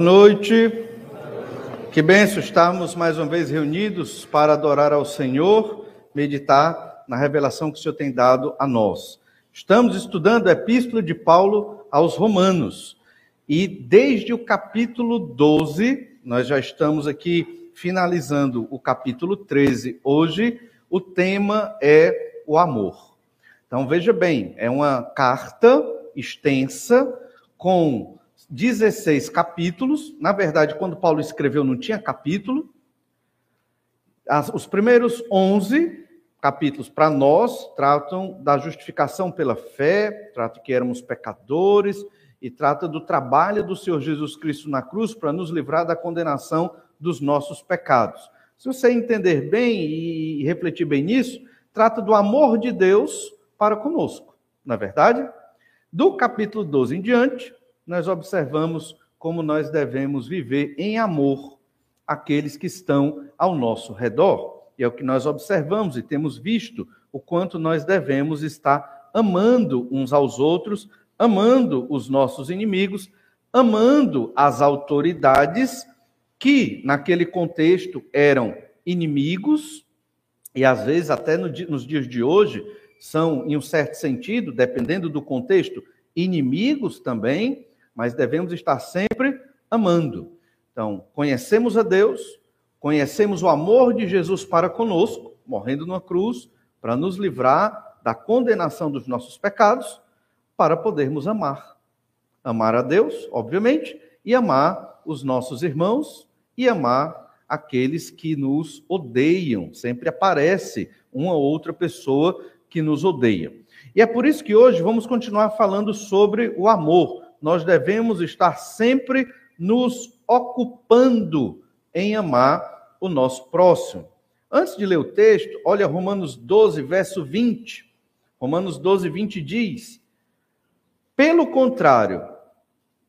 Noite. Que benção estarmos mais uma vez reunidos para adorar ao Senhor, meditar na revelação que o Senhor tem dado a nós. Estamos estudando a Epístola de Paulo aos Romanos. E desde o capítulo 12, nós já estamos aqui finalizando o capítulo 13. Hoje, o tema é o amor. Então, veja bem, é uma carta extensa com 16 capítulos. Na verdade, quando Paulo escreveu, não tinha capítulo. As, os primeiros 11 capítulos para nós tratam da justificação pela fé, tratam que éramos pecadores e trata do trabalho do Senhor Jesus Cristo na cruz para nos livrar da condenação dos nossos pecados. Se você entender bem e refletir bem nisso, trata do amor de Deus para conosco, na é verdade? Do capítulo 12 em diante, nós observamos como nós devemos viver em amor aqueles que estão ao nosso redor. E é o que nós observamos e temos visto o quanto nós devemos estar amando uns aos outros, amando os nossos inimigos, amando as autoridades que, naquele contexto, eram inimigos e às vezes até nos dias de hoje são, em um certo sentido, dependendo do contexto, inimigos também, mas devemos estar sempre amando. Então, conhecemos a Deus, conhecemos o amor de Jesus para conosco, morrendo na cruz, para nos livrar da condenação dos nossos pecados, para podermos amar. Amar a Deus, obviamente, e amar os nossos irmãos e amar aqueles que nos odeiam. Sempre aparece uma ou outra pessoa que nos odeia. E é por isso que hoje vamos continuar falando sobre o amor nós devemos estar sempre nos ocupando em amar o nosso próximo. Antes de ler o texto, olha Romanos 12, verso 20. Romanos 12, 20 diz: Pelo contrário,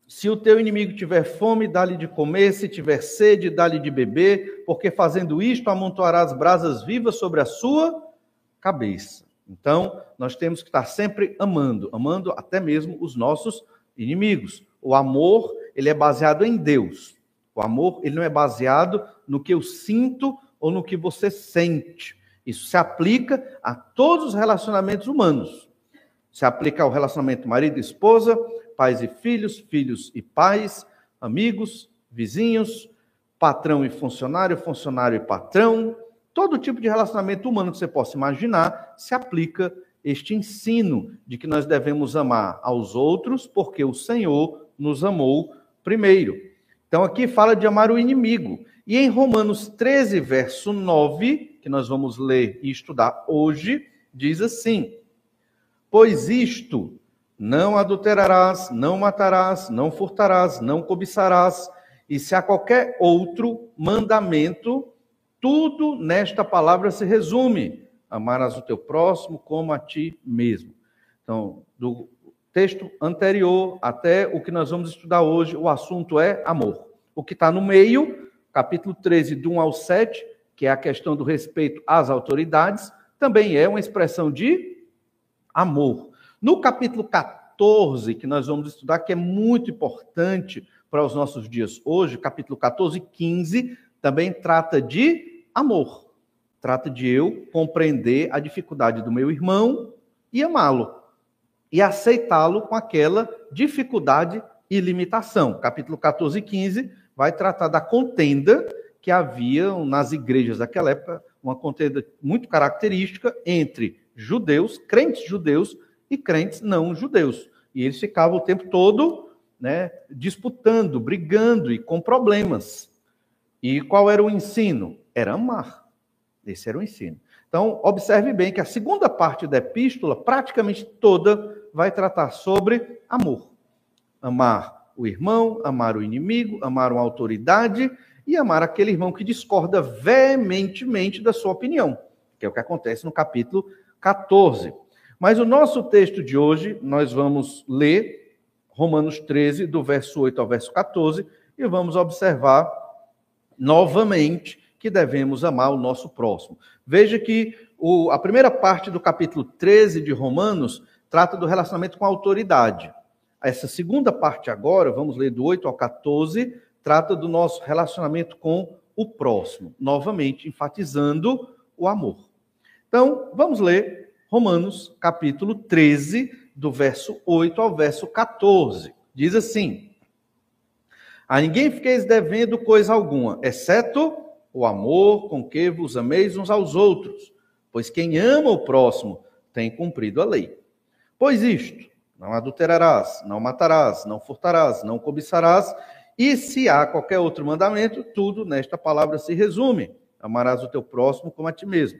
se o teu inimigo tiver fome, dá-lhe de comer, se tiver sede, dá-lhe de beber, porque fazendo isto amontoarás brasas vivas sobre a sua cabeça. Então, nós temos que estar sempre amando, amando até mesmo os nossos inimigos. O amor, ele é baseado em Deus. O amor, ele não é baseado no que eu sinto ou no que você sente. Isso se aplica a todos os relacionamentos humanos. Se aplica ao relacionamento marido e esposa, pais e filhos, filhos e pais, amigos, vizinhos, patrão e funcionário, funcionário e patrão. Todo tipo de relacionamento humano que você possa imaginar se aplica este ensino de que nós devemos amar aos outros porque o Senhor nos amou primeiro. Então aqui fala de amar o inimigo. E em Romanos 13, verso 9, que nós vamos ler e estudar hoje, diz assim: Pois isto não adulterarás, não matarás, não furtarás, não cobiçarás, e se há qualquer outro mandamento, tudo nesta palavra se resume: amarás o teu próximo como a ti mesmo. Então, do texto anterior até o que nós vamos estudar hoje, o assunto é amor. O que está no meio, capítulo 13, do 1 ao 7, que é a questão do respeito às autoridades, também é uma expressão de amor. No capítulo 14, que nós vamos estudar, que é muito importante para os nossos dias hoje, capítulo 14 e 15, também trata de amor. Trata de eu compreender a dificuldade do meu irmão e amá-lo. E aceitá-lo com aquela dificuldade e limitação. Capítulo 14 e 15 vai tratar da contenda que havia nas igrejas daquela época, uma contenda muito característica entre judeus, crentes judeus e crentes não judeus. E eles ficavam o tempo todo né, disputando, brigando e com problemas. E qual era o ensino? Era amar. Esse era o ensino. Então, observe bem que a segunda parte da epístola, praticamente toda, vai tratar sobre amor. Amar o irmão, amar o inimigo, amar uma autoridade e amar aquele irmão que discorda veementemente da sua opinião, que é o que acontece no capítulo 14. Mas o nosso texto de hoje, nós vamos ler Romanos 13, do verso 8 ao verso 14, e vamos observar novamente que devemos amar o nosso próximo. Veja que o, a primeira parte do capítulo 13 de Romanos trata do relacionamento com a autoridade. Essa segunda parte agora, vamos ler do 8 ao 14, trata do nosso relacionamento com o próximo, novamente enfatizando o amor. Então, vamos ler Romanos capítulo 13, do verso 8 ao verso 14. Diz assim: A ninguém fiqueis devendo coisa alguma, exceto o amor com que vos ameis uns aos outros, pois quem ama o próximo tem cumprido a lei. Pois isto, não adulterarás, não matarás, não furtarás, não cobiçarás, e se há qualquer outro mandamento, tudo nesta palavra se resume: amarás o teu próximo como a ti mesmo.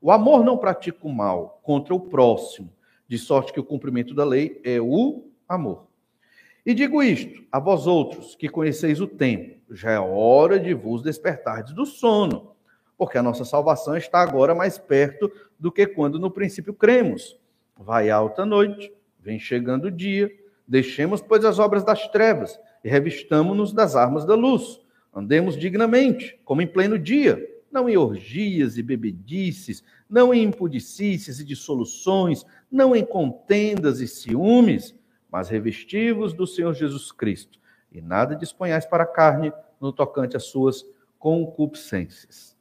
O amor não pratica o mal contra o próximo, de sorte que o cumprimento da lei é o amor. E digo isto a vós outros, que conheceis o tempo, já é hora de vos despertardes do sono, porque a nossa salvação está agora mais perto do que quando no princípio cremos. Vai alta noite, vem chegando o dia, deixemos, pois, as obras das trevas e revistamo-nos das armas da luz. Andemos dignamente, como em pleno dia, não em orgias e bebedices, não em impudicícias e dissoluções, não em contendas e ciúmes, mas revestivos do Senhor Jesus Cristo, e nada disponhais para a carne no tocante às suas concupiscências.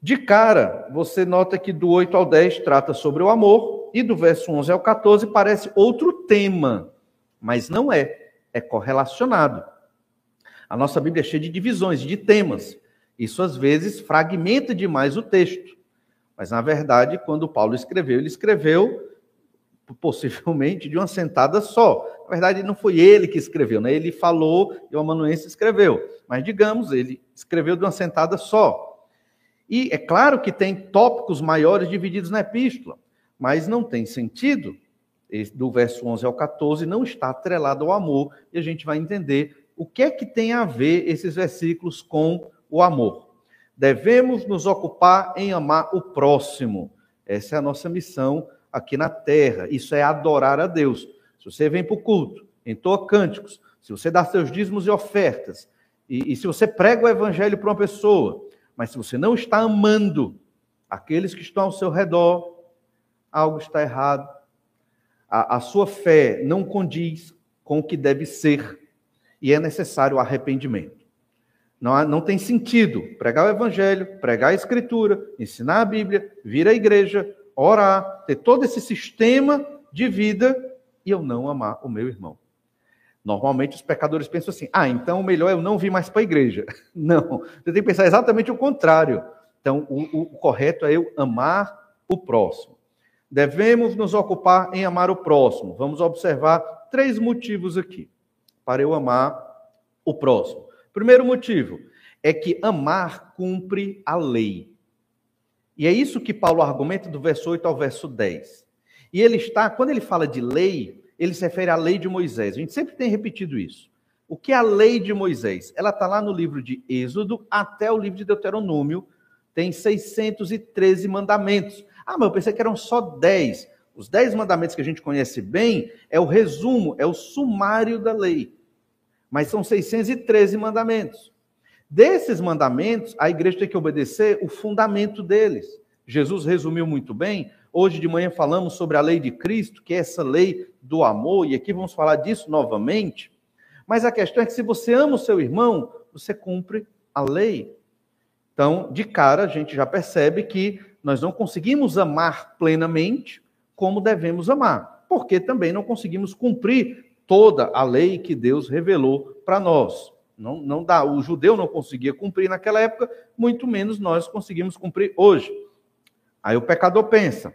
De cara, você nota que do 8 ao 10 trata sobre o amor, e do verso 11 ao 14 parece outro tema, mas não é, é correlacionado. A nossa Bíblia é cheia de divisões, de temas. Isso às vezes fragmenta demais o texto. Mas na verdade, quando Paulo escreveu, ele escreveu possivelmente de uma sentada só. Na verdade, não foi ele que escreveu, né? Ele falou e o amanuense escreveu. Mas digamos, ele escreveu de uma sentada só. E é claro que tem tópicos maiores divididos na epístola, mas não tem sentido. Do verso 11 ao 14 não está atrelado ao amor, e a gente vai entender o que é que tem a ver esses versículos com o amor. Devemos nos ocupar em amar o próximo. Essa é a nossa missão aqui na terra. Isso é adorar a Deus. Se você vem para o culto, entoa cânticos, se você dá seus dízimos e ofertas, e, e se você prega o evangelho para uma pessoa, mas se você não está amando aqueles que estão ao seu redor, algo está errado. A, a sua fé não condiz com o que deve ser e é necessário arrependimento. Não, não tem sentido pregar o evangelho, pregar a escritura, ensinar a Bíblia, vir à igreja, orar, ter todo esse sistema de vida e eu não amar o meu irmão. Normalmente os pecadores pensam assim: ah, então o melhor é eu não vir mais para a igreja. Não, você tem que pensar exatamente o contrário. Então, o, o, o correto é eu amar o próximo. Devemos nos ocupar em amar o próximo. Vamos observar três motivos aqui para eu amar o próximo. Primeiro motivo é que amar cumpre a lei. E é isso que Paulo argumenta do verso 8 ao verso 10. E ele está, quando ele fala de lei, ele se refere à lei de Moisés. A gente sempre tem repetido isso. O que é a lei de Moisés? Ela está lá no livro de Êxodo até o livro de Deuteronômio. Tem 613 mandamentos. Ah, mas eu pensei que eram só 10. Os 10 mandamentos que a gente conhece bem é o resumo, é o sumário da lei. Mas são 613 mandamentos. Desses mandamentos, a igreja tem que obedecer o fundamento deles. Jesus resumiu muito bem. Hoje de manhã falamos sobre a lei de Cristo, que é essa lei do amor, e aqui vamos falar disso novamente. Mas a questão é que se você ama o seu irmão, você cumpre a lei. Então, de cara, a gente já percebe que nós não conseguimos amar plenamente como devemos amar, porque também não conseguimos cumprir toda a lei que Deus revelou para nós. Não, não dá. O judeu não conseguia cumprir naquela época, muito menos nós conseguimos cumprir hoje. Aí o pecador pensa: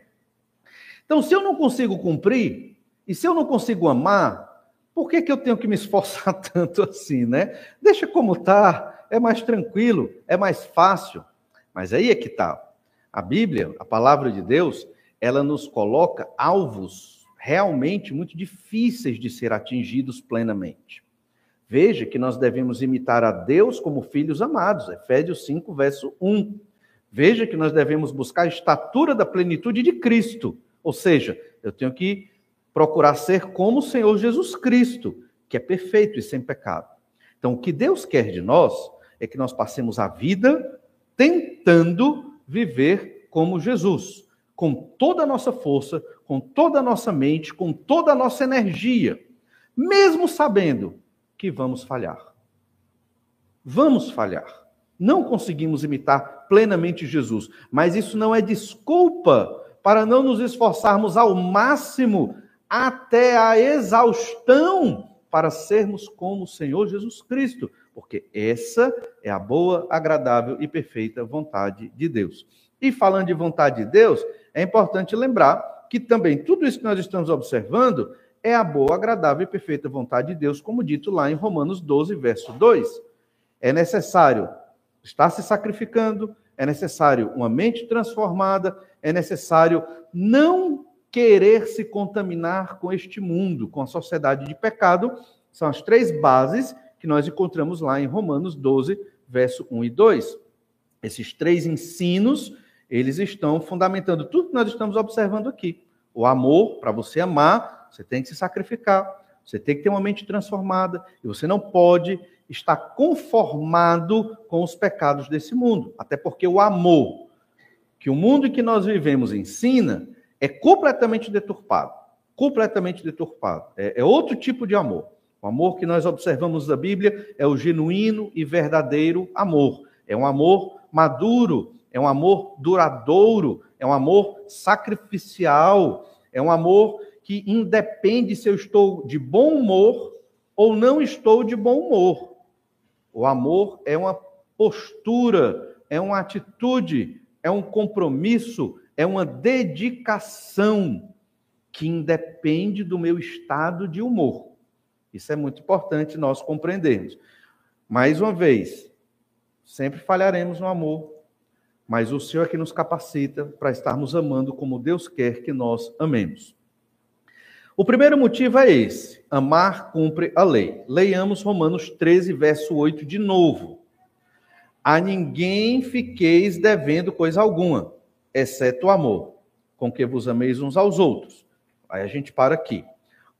então, se eu não consigo cumprir, e se eu não consigo amar, por que, que eu tenho que me esforçar tanto assim, né? Deixa como está, é mais tranquilo, é mais fácil. Mas aí é que está. A Bíblia, a palavra de Deus, ela nos coloca alvos realmente muito difíceis de ser atingidos plenamente. Veja que nós devemos imitar a Deus como filhos amados, Efésios 5, verso 1. Veja que nós devemos buscar a estatura da plenitude de Cristo, ou seja, eu tenho que procurar ser como o Senhor Jesus Cristo, que é perfeito e sem pecado. Então, o que Deus quer de nós é que nós passemos a vida tentando viver como Jesus, com toda a nossa força, com toda a nossa mente, com toda a nossa energia, mesmo sabendo que vamos falhar. Vamos falhar. Não conseguimos imitar plenamente Jesus, mas isso não é desculpa para não nos esforçarmos ao máximo até a exaustão para sermos como o Senhor Jesus Cristo, porque essa é a boa, agradável e perfeita vontade de Deus. E falando de vontade de Deus, é importante lembrar que também tudo isso que nós estamos observando é a boa, agradável e perfeita vontade de Deus, como dito lá em Romanos 12, verso 2. É necessário estar se sacrificando, é necessário uma mente transformada, é necessário não querer se contaminar com este mundo, com a sociedade de pecado. São as três bases que nós encontramos lá em Romanos 12, verso 1 e 2. Esses três ensinos, eles estão fundamentando tudo que nós estamos observando aqui. O amor, para você amar, você tem que se sacrificar, você tem que ter uma mente transformada, e você não pode estar conformado com os pecados desse mundo. Até porque o amor que o mundo em que nós vivemos ensina é completamente deturpado. Completamente deturpado. É, é outro tipo de amor. O amor que nós observamos da Bíblia é o genuíno e verdadeiro amor. É um amor maduro, é um amor duradouro, é um amor sacrificial, é um amor que independe se eu estou de bom humor ou não estou de bom humor. O amor é uma postura, é uma atitude, é um compromisso, é uma dedicação que independe do meu estado de humor. Isso é muito importante nós compreendermos. Mais uma vez, sempre falharemos no amor, mas o Senhor é que nos capacita para estarmos amando como Deus quer que nós amemos. O primeiro motivo é esse: amar cumpre a lei. Leiamos Romanos 13, verso 8 de novo. A ninguém fiqueis devendo coisa alguma, exceto o amor, com que vos ameis uns aos outros. Aí a gente para aqui.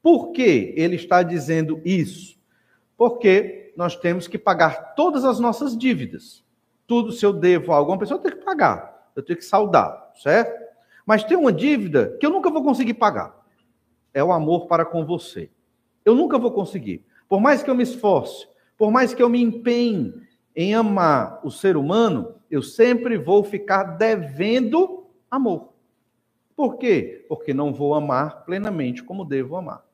Por que ele está dizendo isso? Porque nós temos que pagar todas as nossas dívidas. Tudo, se eu devo a alguma pessoa, eu tenho que pagar, eu tenho que saldar, certo? Mas tem uma dívida que eu nunca vou conseguir pagar. É o amor para com você. Eu nunca vou conseguir. Por mais que eu me esforce, por mais que eu me empenhe em amar o ser humano, eu sempre vou ficar devendo amor. Por quê? Porque não vou amar plenamente como devo amar.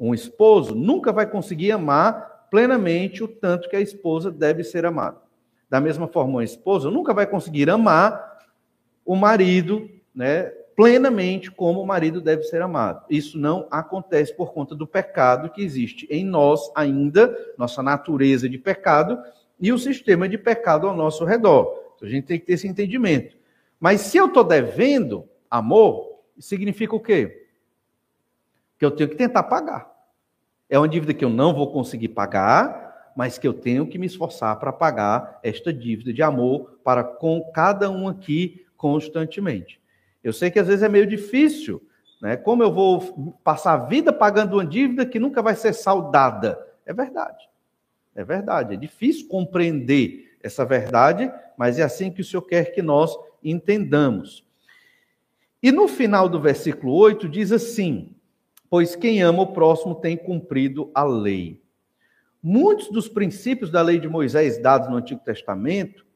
Um esposo nunca vai conseguir amar plenamente o tanto que a esposa deve ser amada. Da mesma forma, uma esposa nunca vai conseguir amar o marido, né, plenamente como o marido deve ser amado. Isso não acontece por conta do pecado que existe em nós ainda, nossa natureza de pecado e o sistema de pecado ao nosso redor. Então, a gente tem que ter esse entendimento. Mas se eu estou devendo amor, significa o quê? Que eu tenho que tentar pagar. É uma dívida que eu não vou conseguir pagar, mas que eu tenho que me esforçar para pagar esta dívida de amor para com cada um aqui constantemente. Eu sei que às vezes é meio difícil, né? Como eu vou passar a vida pagando uma dívida que nunca vai ser saldada? É verdade. É verdade. É difícil compreender essa verdade, mas é assim que o Senhor quer que nós entendamos. E no final do versículo 8 diz assim: Pois quem ama o próximo tem cumprido a lei. Muitos dos princípios da lei de Moisés dados no Antigo Testamento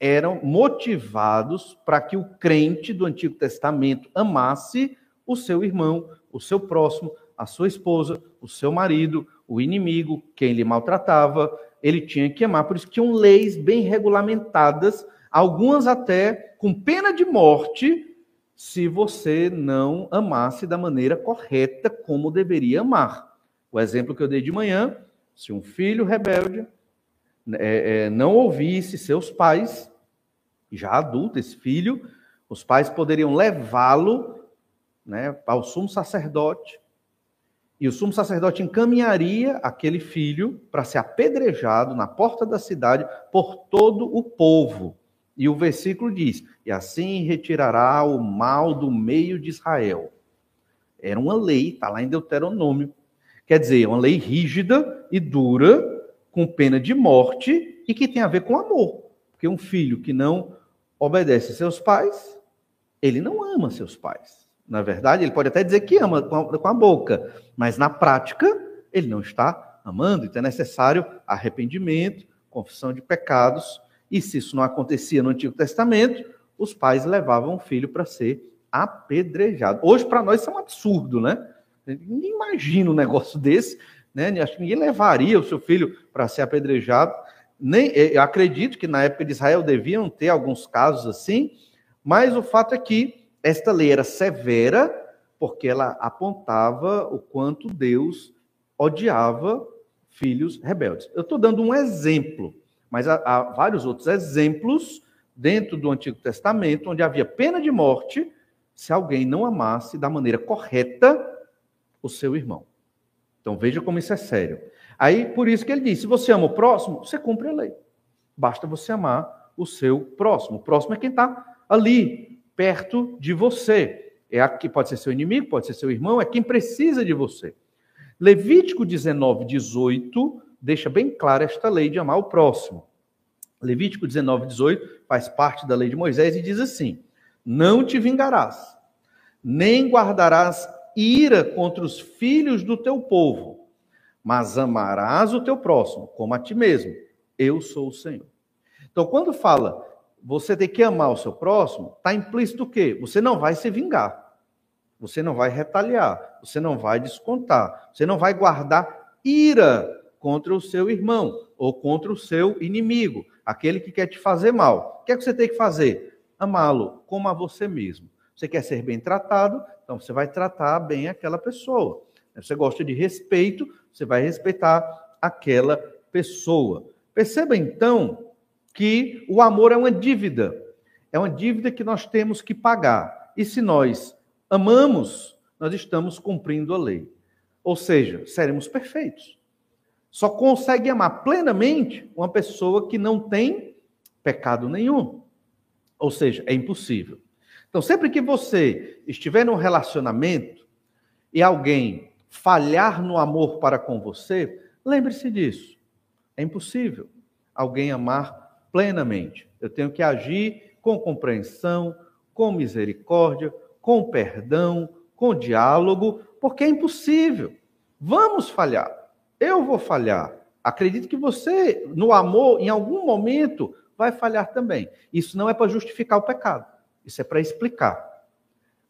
eram motivados para que o crente do Antigo Testamento amasse o seu irmão, o seu próximo, a sua esposa, o seu marido, o inimigo, quem lhe maltratava, ele tinha que amar. Por isso tinham leis bem regulamentadas, algumas até com pena de morte, se você não amasse da maneira correta como deveria amar. O exemplo que eu dei de manhã, se um filho rebelde é, é, não ouvisse seus pais, já adulto esse filho, os pais poderiam levá-lo né, ao sumo sacerdote, e o sumo sacerdote encaminharia aquele filho para ser apedrejado na porta da cidade por todo o povo. E o versículo diz: E assim retirará o mal do meio de Israel. Era uma lei, está lá em Deuteronômio. Quer dizer, uma lei rígida e dura, com pena de morte e que tem a ver com amor. Porque um filho que não obedece seus pais, ele não ama seus pais. Na verdade, ele pode até dizer que ama com a, boca, mas na prática, ele não está amando. Então é necessário arrependimento, confissão de pecados, e se isso não acontecia no Antigo Testamento, os pais levavam o filho para ser apedrejado. Hoje, para nós, isso é um absurdo, né? Ninguém imagina um negócio desse, né? Acho que ninguém levaria o seu filho para ser apedrejado. Nem, eu acredito que na época de Israel deviam ter alguns casos assim, mas o fato é que esta lei era severa, porque ela apontava o quanto Deus odiava filhos rebeldes. Eu estou dando um exemplo, mas há, há, vários outros exemplos dentro do Antigo Testamento onde havia pena de morte se alguém não amasse da maneira correta o seu irmão. Então veja como isso é sério. Aí por isso que ele diz: se você ama o próximo, você cumpre a lei. Basta você amar o seu próximo. O próximo é quem está ali, perto de você. É aqui, pode ser seu inimigo, pode ser seu irmão, é quem precisa de você. Levítico 19, 18 deixa bem clara esta lei de amar o próximo. Levítico 19, 18 faz parte da lei de Moisés e diz assim: Não te vingarás, nem guardarás ira contra os filhos do teu povo, mas amarás o teu próximo como a ti mesmo. Eu sou o Senhor. Então, quando fala você tem que amar o seu próximo, está implícito o quê? Você não vai se vingar. Você não vai retaliar, você não vai descontar, você não vai guardar ira contra o seu irmão ou contra o seu inimigo, aquele que quer te fazer mal. O que é que você tem que fazer? Amá-lo como a você mesmo. Você quer ser bem tratado, então você vai tratar bem aquela pessoa. Você gosta de respeito, você vai respeitar aquela pessoa. Perceba então que o amor é uma dívida. É uma dívida que nós temos que pagar. E se nós amamos, nós estamos cumprindo a lei. Ou seja, seremos perfeitos. Só consegue amar plenamente uma pessoa que não tem pecado nenhum. Ou seja, é impossível. Então, sempre que você estiver num relacionamento e alguém falhar no amor para com você, lembre-se disso. É impossível alguém amar plenamente. Eu tenho que agir com compreensão, com misericórdia, com perdão, com diálogo, porque é impossível. Vamos falhar. Eu vou falhar. Acredito que você, no amor, em algum momento, vai falhar também. Isso não é para justificar o pecado, isso é para explicar.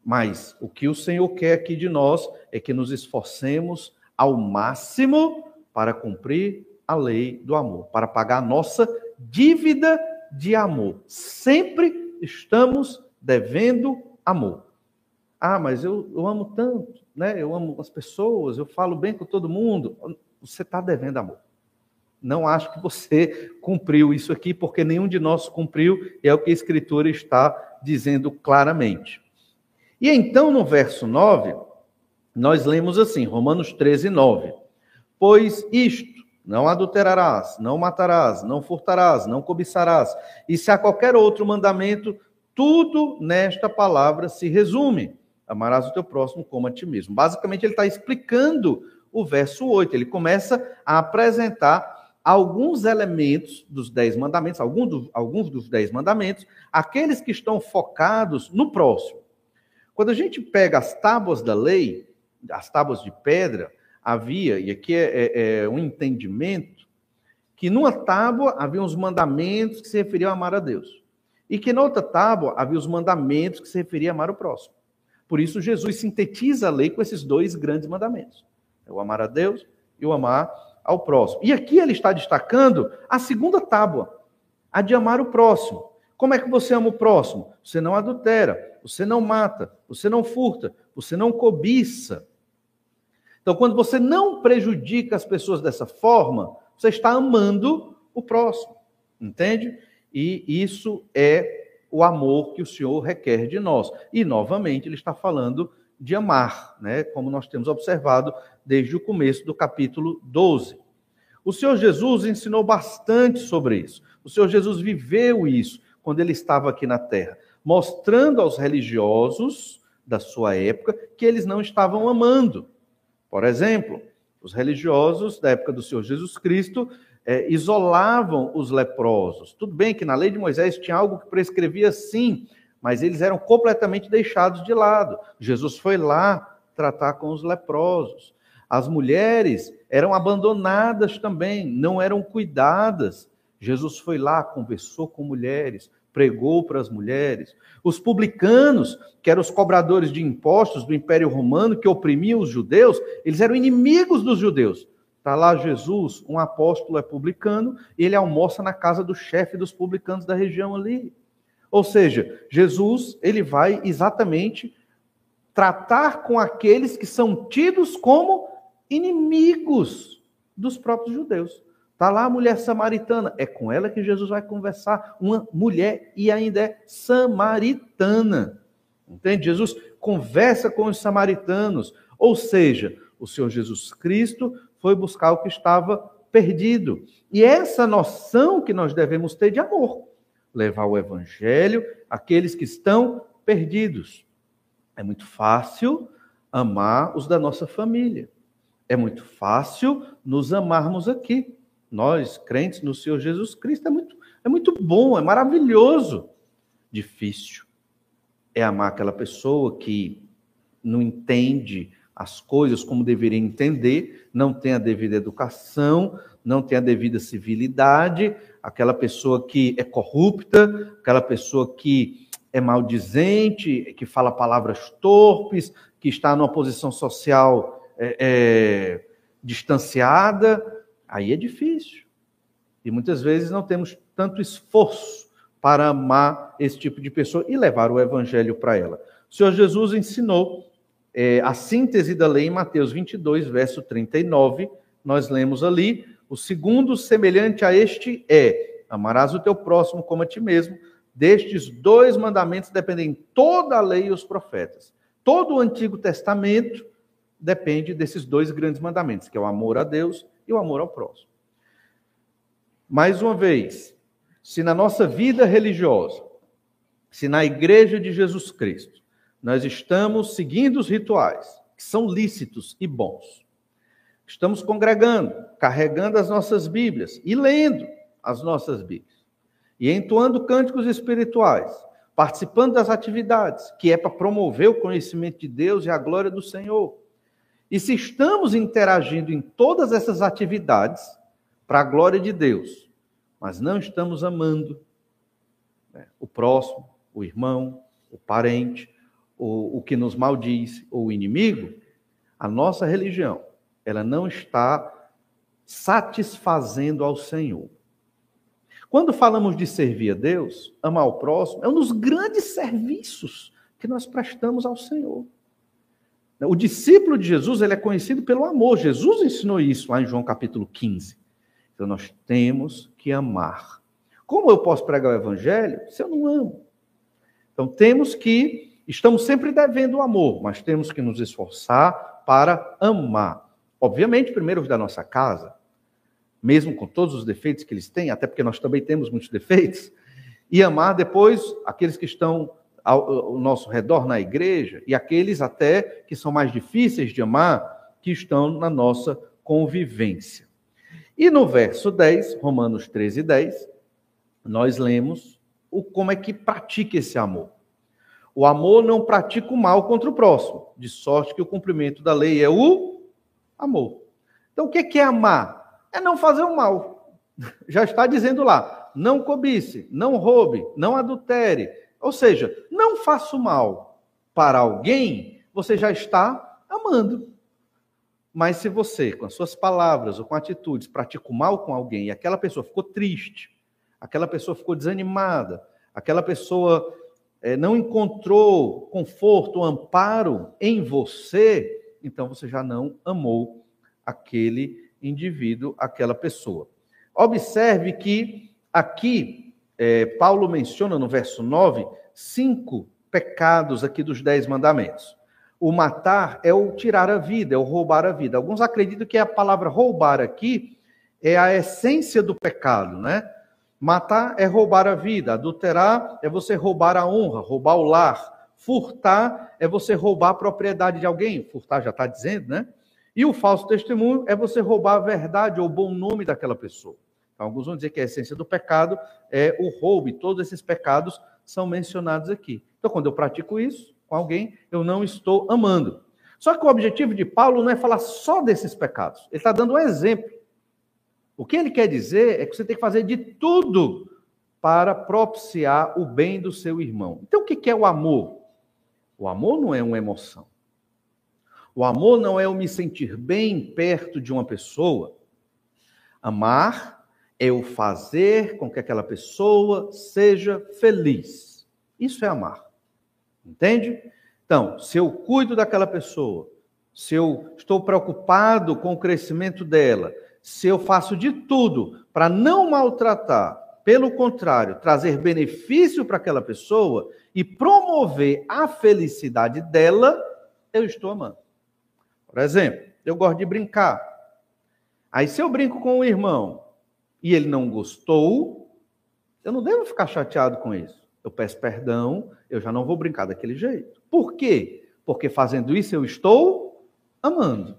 Mas o que o Senhor quer aqui de nós é que nos esforcemos ao máximo para cumprir a lei do amor, para pagar a nossa dívida de amor. Sempre estamos devendo amor. Ah, mas eu, eu amo tanto, né? Eu amo as pessoas, eu falo bem com todo mundo. Você está devendo amor. Não acho que você cumpriu isso aqui, porque nenhum de nós cumpriu, é o que a Escritura está dizendo claramente. E então, no verso 9, nós lemos assim, Romanos 13, 9. Pois isto, não adulterarás, não matarás, não furtarás, não cobiçarás, e se há qualquer outro mandamento, tudo nesta palavra se resume. Amarás o teu próximo como a ti mesmo. Basicamente, ele está explicando o verso 8. Ele começa a apresentar alguns elementos dos dez mandamentos, alguns, alguns dos dez mandamentos, aqueles que estão focados no próximo. Quando a gente pega as tábuas da lei, as tábuas de pedra, havia, e aqui é, é, é um entendimento, que numa tábua havia os mandamentos que se referiam a amar a Deus. E que na outra tábua havia os mandamentos que se referiam a amar o próximo. Por isso, Jesus sintetiza a lei com esses dois grandes mandamentos: é o amar a Deus e o amar ao próximo. E aqui ele está destacando a segunda tábua, a de amar o próximo. Como é que você ama o próximo? Você não adultera, você não mata, você não furta, você não cobiça. Então, quando você não prejudica as pessoas dessa forma, você está amando o próximo, entende? E isso é o amor que o Senhor requer de nós. E, novamente, ele está falando de amar, né? como nós temos observado desde o começo do capítulo 12. O Senhor Jesus ensinou bastante sobre isso. O Senhor Jesus viveu isso quando ele estava aqui na terra, mostrando aos religiosos da sua época que eles não estavam amando. Por exemplo, os religiosos da época do Senhor Jesus Cristo é, isolavam os leprosos. Tudo bem que na lei de Moisés tinha algo que prescrevia sim, mas eles eram completamente deixados de lado. Jesus foi lá tratar com os leprosos. As mulheres eram abandonadas também, não eram cuidadas. Jesus foi lá, conversou com mulheres, pregou para as mulheres. Os publicanos, que eram os cobradores de impostos do Império Romano, que oprimiam os judeus, eles eram inimigos dos judeus. Está lá Jesus, um apóstolo é publicano, e ele almoça na casa do chefe dos publicanos da região ali. Ou seja, Jesus, ele vai exatamente tratar com aqueles que são tidos como inimigos dos próprios judeus. Está lá a mulher samaritana, é com ela que Jesus vai conversar, uma mulher e ainda é samaritana. Entende? Jesus conversa com os samaritanos, ou seja, o Senhor Jesus Cristo foi buscar o que estava perdido. E é essa noção que nós devemos ter de amor, levar o evangelho àqueles que estão perdidos. É muito fácil amar os da nossa família. É muito fácil nos amarmos aqui. Nós, crentes no Senhor Jesus Cristo, é muito, é muito bom, é maravilhoso. Difícil. É amar aquela pessoa que não entende as coisas como deveria entender, não tem a devida educação, não tem a devida civilidade, aquela pessoa que é corrupta, aquela pessoa que é maldizente, que fala palavras torpes, que está numa posição social é, é, distanciada, Aí é difícil. E muitas vezes não temos tanto esforço para amar esse tipo de pessoa e levar o evangelho para ela. O Senhor Jesus ensinou é, a síntese da lei em Mateus 22, verso 39. Nós lemos ali: o segundo semelhante a este é: amarás o teu próximo como a ti mesmo. Destes dois mandamentos dependem toda a lei e os profetas. Todo o Antigo Testamento depende desses dois grandes mandamentos, que é o amor a Deus e o amor ao próximo. Mais uma vez, se na nossa vida religiosa, se na igreja de Jesus Cristo, nós estamos seguindo os rituais, que são lícitos e bons, estamos congregando, carregando as nossas Bíblias e lendo as nossas Bíblias, e entoando cânticos espirituais, participando das atividades, que é para promover o conhecimento de Deus e a glória do Senhor, e se estamos interagindo em todas essas atividades para a glória de Deus, mas não estamos amando né, o próximo, o irmão, o parente, o, o que nos maldiz, ou o inimigo, a nossa religião, ela não está satisfazendo ao Senhor. Quando falamos de servir a Deus, amar o próximo, é um dos grandes serviços que nós prestamos ao Senhor. O discípulo de Jesus ele é conhecido pelo amor. Jesus ensinou isso lá em João capítulo 15. Então nós temos que amar. Como eu posso pregar o evangelho se eu não amo? Então temos que, estamos sempre devendo o amor, mas temos que nos esforçar para amar. Obviamente, primeiro os da nossa casa, mesmo com todos os defeitos que eles têm, até porque nós também temos muitos defeitos, e amar depois aqueles que estão ao, ao nosso redor na igreja e aqueles até que são mais difíceis de amar, que estão na nossa convivência. E no verso 10, Romanos 13, 10, nós lemos o, como é que pratica esse amor. O amor não pratica o mal contra o próximo, de sorte que o cumprimento da lei é o amor. Então, o que é amar? É não fazer o mal. Já está dizendo lá: não cobice, não roube, não adultere, ou seja, não faça o mal para alguém, você já está amando. Mas se você, com as suas palavras ou com atitudes, pratica o mal com alguém e aquela pessoa ficou triste, aquela pessoa ficou desanimada, aquela pessoa é, não encontrou conforto ou amparo em você, então você já não amou aquele indivíduo, aquela pessoa. Observe que aqui é, Paulo menciona no verso 9 cinco pecados aqui dos dez mandamentos. O matar é o tirar a vida, é o roubar a vida. Alguns acreditam que a palavra roubar aqui é a essência do pecado, né? Matar é roubar a vida, adulterar é você roubar a honra, roubar o lar, furtar é você roubar a propriedade de alguém, furtar já está dizendo, né? E o falso testemunho é você roubar a verdade ou o bom nome daquela pessoa. Então, alguns vão dizer que a essência do pecado é o roubo, e todos esses pecados são mencionados aqui. Então, quando eu pratico isso com alguém, eu não estou amando. Só que o objetivo de Paulo não é falar só desses pecados, ele está dando um exemplo. O que ele quer dizer é que você tem que fazer de tudo para propiciar o bem do seu irmão. Então, o que é o amor? O amor não é uma emoção. O amor não é eu me sentir bem perto de uma pessoa. Amar o fazer com que aquela pessoa seja feliz. Isso é amar. Entende? Então, se eu cuido daquela pessoa, se eu estou preocupado com o crescimento dela, se eu faço de tudo para não maltratar, pelo contrário, trazer benefício para aquela pessoa e promover a felicidade dela, eu estou amando. Por exemplo, eu gosto de brincar. Aí, se eu brinco com o irmão e ele não gostou, eu não devo ficar chateado com isso. Eu peço perdão, eu já não vou brincar daquele jeito. Por quê? Porque fazendo isso eu estou amando.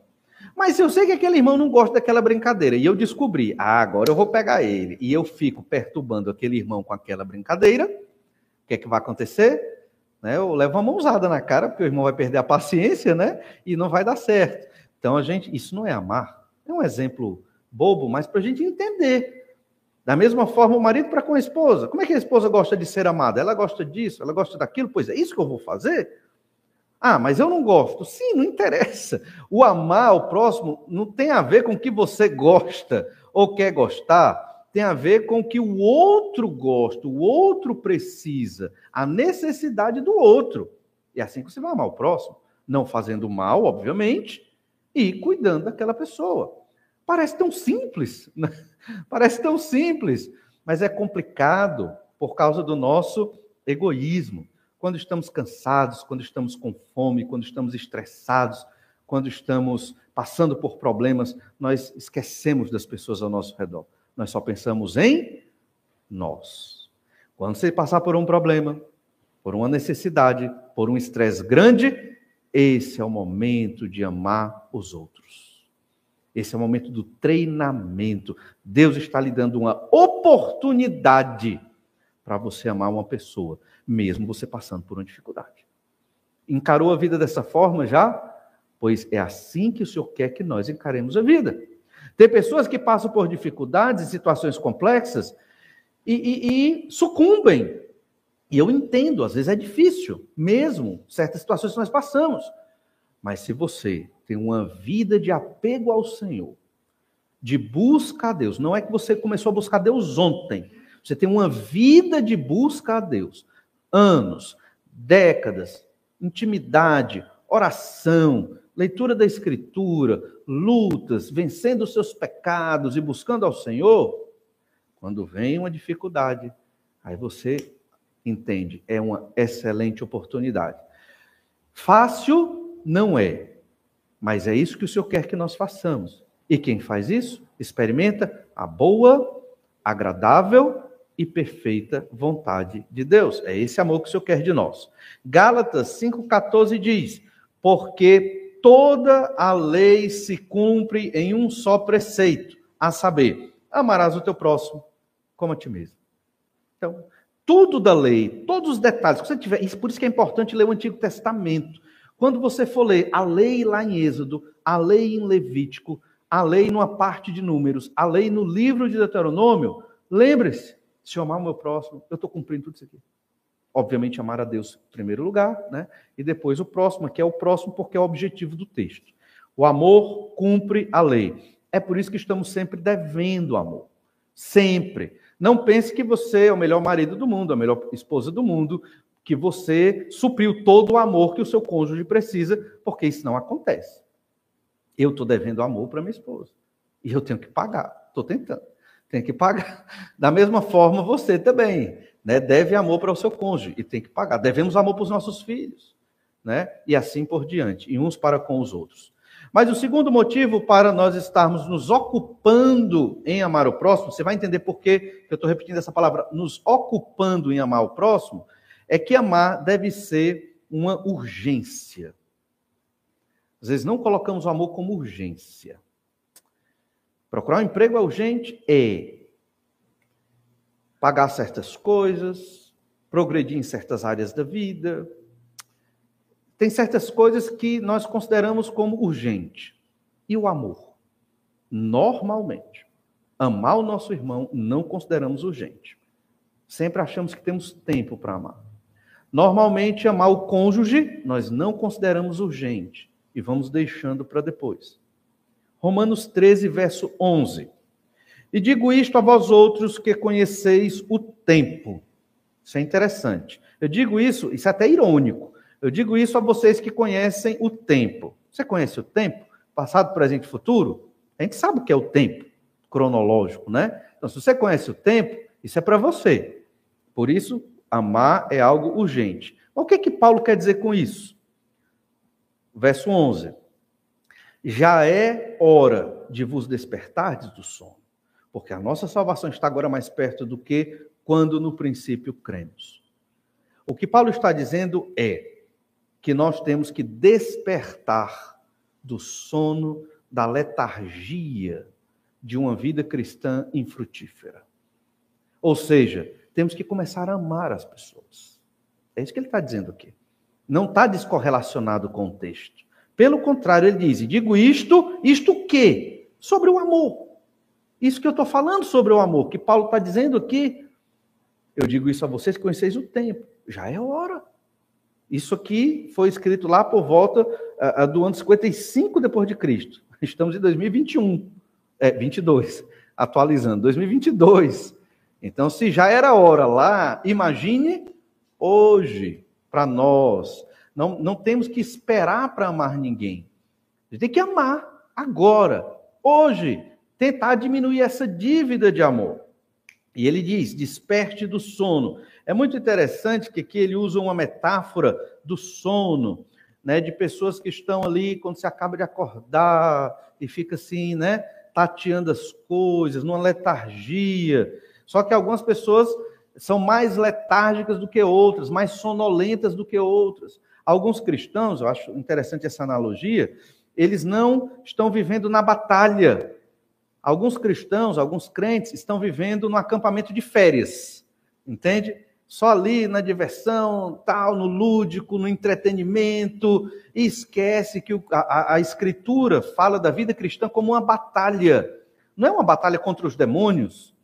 Mas eu sei que aquele irmão não gosta daquela brincadeira e eu descobri, ah, agora eu vou pegar ele e eu fico perturbando aquele irmão com aquela brincadeira, o que é que vai acontecer? Né? Eu levo uma mãozada na cara, porque o irmão vai perder a paciência, né? E não vai dar certo. Então a gente, isso não é amar. É um exemplo bobo, mas para a gente entender. Da mesma forma, o marido para com a esposa. Como é que a esposa gosta de ser amada? Ela gosta disso, ela gosta daquilo, pois é isso que eu vou fazer? Ah, mas eu não gosto. Sim, não interessa. O amar o próximo não tem a ver com o que você gosta ou quer gostar tem a ver com o que o outro gosta, o outro precisa, a necessidade do outro. E é assim que você vai amar o próximo, não fazendo mal, obviamente, e cuidando daquela pessoa. Parece tão simples, né? parece tão simples, mas é complicado por causa do nosso egoísmo. Quando estamos cansados, quando estamos com fome, quando estamos estressados, quando estamos passando por problemas, nós esquecemos das pessoas ao nosso redor. Nós só pensamos em nós. Quando você passar por um problema, por uma necessidade, por um estresse grande, esse é o momento de amar os outros. Esse é o momento do treinamento. Deus está lhe dando uma oportunidade para você amar uma pessoa, mesmo você passando por uma dificuldade. Encarou a vida dessa forma já? Pois é assim que o Senhor quer que nós encaremos a vida. Tem pessoas que passam por dificuldades e situações complexas e, e, e sucumbem. E eu entendo, às vezes é difícil, mesmo certas situações que nós passamos. Mas se você tem uma vida de apego ao Senhor, de busca a Deus, não é que você começou a buscar Deus ontem, você tem uma vida de busca a Deus, anos, décadas, intimidade, oração, leitura da Escritura, lutas, vencendo os seus pecados e buscando ao Senhor, quando vem uma dificuldade, aí você entende, é uma excelente oportunidade. Fácil não é, mas é isso que o Senhor quer que nós façamos. E quem faz isso, experimenta a boa, agradável e perfeita vontade de Deus. É esse amor que o Senhor quer de nós. Gálatas 5,14 diz: Porque toda a lei se cumpre em um só preceito, a saber, amarás o teu próximo como a ti mesmo. Então, tudo da lei, todos os detalhes que você tiver, por isso que é importante ler o Antigo Testamento. Quando você for ler a lei lá em Êxodo, a lei em Levítico, a lei numa parte de Números, a lei no livro de Deuteronômio, lembre-se, se eu amar o meu próximo, eu estou cumprindo tudo isso aqui. Obviamente, amar a Deus em primeiro lugar, né? E depois o próximo, que é o próximo porque é o objetivo do texto. O amor cumpre a lei. É por isso que estamos sempre devendo amor. Sempre. Não pense que você é o melhor marido do mundo, a melhor esposa do mundo, que você supriu todo o amor que o seu cônjuge precisa, porque isso não acontece. Eu estou devendo amor para minha esposa. E eu tenho que pagar. Estou tentando. Tenho que pagar. Da mesma forma, você também né, deve amor para o seu cônjuge e tem que pagar. Devemos amor para os nossos filhos, né? E assim por diante, e uns para com os outros. Mas o segundo motivo para nós estarmos nos ocupando em amar o próximo, você vai entender por que eu estou repetindo essa palavra, nos ocupando em amar o próximo, é que amar deve ser uma urgência. Às vezes não colocamos o amor como urgência. Procurar um emprego é urgente? É pagar certas coisas, progredir em certas áreas da vida. Tem certas coisas que nós consideramos como urgente. E o amor? Normalmente, amar o nosso irmão não consideramos urgente. Sempre achamos que temos tempo para amar. Normalmente, amar o cônjuge nós não consideramos urgente e vamos deixando para depois. Romanos 13, verso 11. E digo isto a vós outros que conheceis o tempo. Isso é interessante. Eu digo isso, isso é até irônico. Eu digo isso a vocês que conhecem o tempo. Você conhece o tempo? Passado, presente e futuro? A gente sabe o que é o tempo cronológico, né? Então, se você conhece o tempo, isso é para você. Por isso, amar é algo urgente. Mas o que, é que Paulo quer dizer com isso? Verso 11. Já é hora de vos despertardes do sono, porque a nossa salvação está agora mais perto do que quando no princípio cremos. O que Paulo está dizendo é que nós temos que despertar do sono, da letargia de uma vida cristã infrutífera. Ou seja, temos que começar a amar as pessoas. É isso que ele está dizendo aqui. Não está descorrelacionado com o texto. Pelo contrário, ele diz: digo isto, isto o quê? Sobre o amor. Isso que eu estou falando sobre o amor, que Paulo está dizendo aqui. Eu digo isso a vocês que conheceis o tempo. Já é hora. Isso aqui foi escrito lá por volta uh, do ano 55 depois de Cristo. Estamos em 2021, é 22, atualizando, 2022. Então, se já era hora lá, imagine hoje para nós. Não, não temos que esperar para amar ninguém. A gente tem que amar agora, hoje, tentar diminuir essa dívida de amor. E ele diz: desperte do sono. É muito interessante que aqui ele usa uma metáfora do sono, né, de pessoas que estão ali quando se acaba de acordar e fica assim, né, tateando as coisas, numa letargia. Só que algumas pessoas são mais letárgicas do que outras, mais sonolentas do que outras. Alguns cristãos, eu acho interessante essa analogia, eles não estão vivendo na batalha, Alguns cristãos, alguns crentes estão vivendo no acampamento de férias, entende? Só ali na diversão, tal, no lúdico, no entretenimento, e esquece que a, a Escritura fala da vida cristã como uma batalha. Não é uma batalha contra os demônios,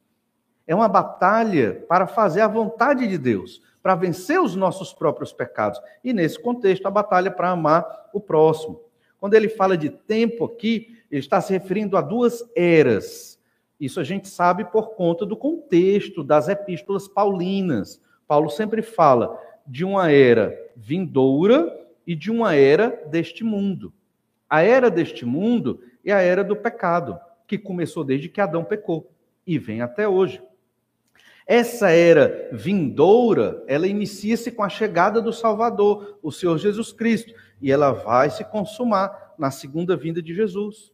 é uma batalha para fazer a vontade de Deus, para vencer os nossos próprios pecados. E nesse contexto, a batalha para amar o próximo. Quando ele fala de tempo aqui, ele está se referindo a duas eras. Isso a gente sabe por conta do contexto das epístolas paulinas. Paulo sempre fala de uma era vindoura e de uma era deste mundo. A era deste mundo é a era do pecado, que começou desde que Adão pecou e vem até hoje. Essa era vindoura, ela inicia-se com a chegada do Salvador, o Senhor Jesus Cristo, e ela vai se consumar na segunda vinda de Jesus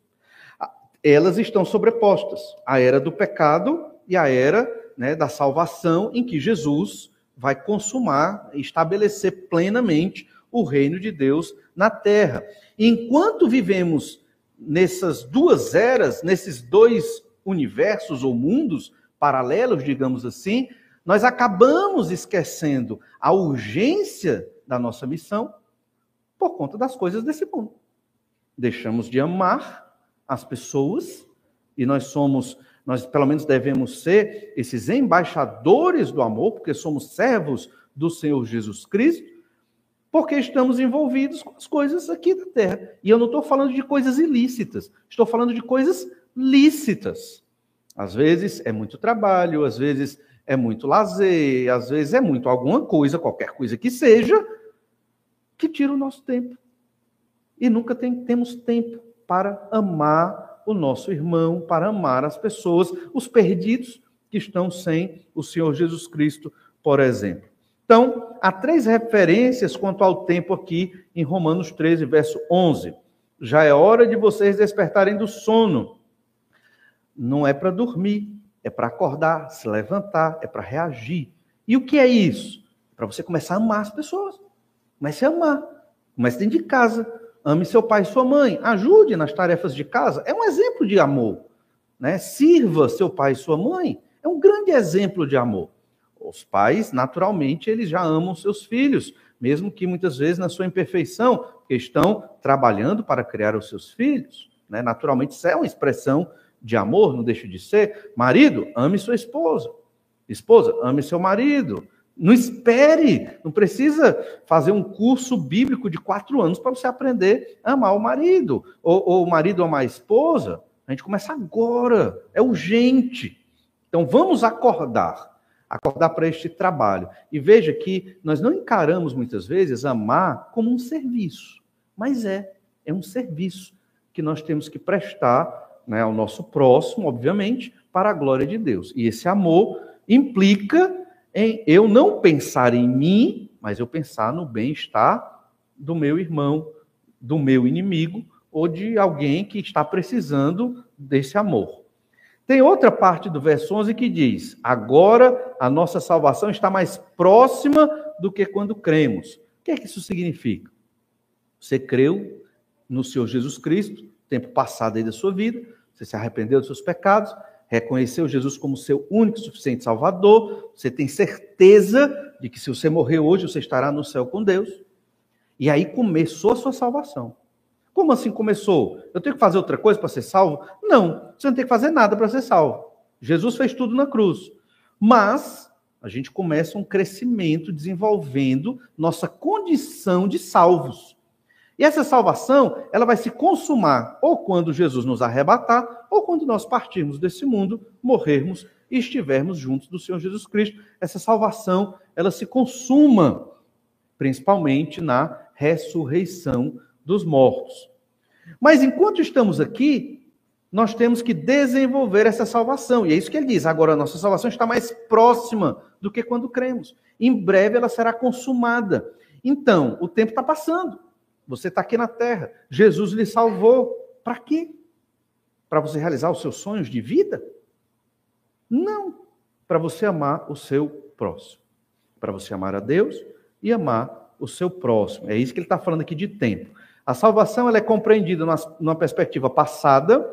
elas estão sobrepostas. A era do pecado e a era né, da salvação, em que Jesus vai consumar, estabelecer plenamente o reino de Deus na terra. Enquanto vivemos nessas duas eras, nesses dois universos ou mundos paralelos, digamos assim, nós acabamos esquecendo a urgência da nossa missão por conta das coisas desse mundo. Deixamos de amar as pessoas, e nós somos, nós pelo menos devemos ser esses embaixadores do amor, porque somos servos do Senhor Jesus Cristo, porque estamos envolvidos com as coisas aqui da terra. E eu não estou falando de coisas ilícitas, estou falando de coisas lícitas. Às vezes é muito trabalho, às vezes é muito lazer, às vezes é muito alguma coisa, qualquer coisa que seja, que tira o nosso tempo. E nunca tem, temos tempo para amar o nosso irmão, para amar as pessoas, os perdidos que estão sem o Senhor Jesus Cristo, por exemplo. Então, há três referências quanto ao tempo aqui em Romanos 13, verso 11. Já é hora de vocês despertarem do sono. Não é para dormir, é para acordar, se levantar, é para reagir. E o que é isso? Para você começar a amar as pessoas. Comece a amar. Comece dentro de casa. Ame seu pai e sua mãe. Ajude nas tarefas de casa. É um exemplo de amor. Né? Sirva seu pai e sua mãe. É um grande exemplo de amor. Os pais, naturalmente, eles já amam seus filhos, mesmo que muitas vezes na sua imperfeição, porque estão trabalhando para criar os seus filhos. Né? Naturalmente, isso é uma expressão de amor, não deixa de ser. Marido, ame sua esposa. Esposa, ame seu marido. Não espere, não precisa fazer um curso bíblico de quatro anos para você aprender a amar o marido, ou, ou o marido amar a esposa. A gente começa agora, é urgente. Então vamos acordar, acordar para este trabalho. E veja que nós não encaramos muitas vezes amar como um serviço, mas é, é um serviço que nós temos que prestar né, ao nosso próximo, obviamente, para a glória de Deus. E esse amor implica em eu não pensar em mim, mas eu pensar no bem-estar do meu irmão, do meu inimigo ou de alguém que está precisando desse amor. Tem outra parte do verso 11 que diz: Agora a nossa salvação está mais próxima do que quando cremos. O que é que isso significa? Você creu no Senhor Jesus Cristo, tempo passado aí da sua vida, você se arrependeu dos seus pecados, reconheceu Jesus como seu único e suficiente Salvador, você tem certeza de que se você morrer hoje, você estará no céu com Deus. E aí começou a sua salvação. Como assim começou? Eu tenho que fazer outra coisa para ser salvo? Não, você não tem que fazer nada para ser salvo. Jesus fez tudo na cruz. Mas a gente começa um crescimento desenvolvendo nossa condição de salvos. E essa salvação, ela vai se consumar ou quando Jesus nos arrebatar, ou quando nós partirmos desse mundo, morrermos e estivermos juntos do Senhor Jesus Cristo. Essa salvação, ela se consuma principalmente na ressurreição dos mortos. Mas enquanto estamos aqui, nós temos que desenvolver essa salvação. E é isso que ele diz. Agora a nossa salvação está mais próxima do que quando cremos. Em breve ela será consumada. Então, o tempo está passando. Você está aqui na terra. Jesus lhe salvou. Para quê? Para você realizar os seus sonhos de vida? Não. Para você amar o seu próximo. Para você amar a Deus e amar o seu próximo. É isso que ele está falando aqui de tempo. A salvação ela é compreendida numa, perspectiva passada,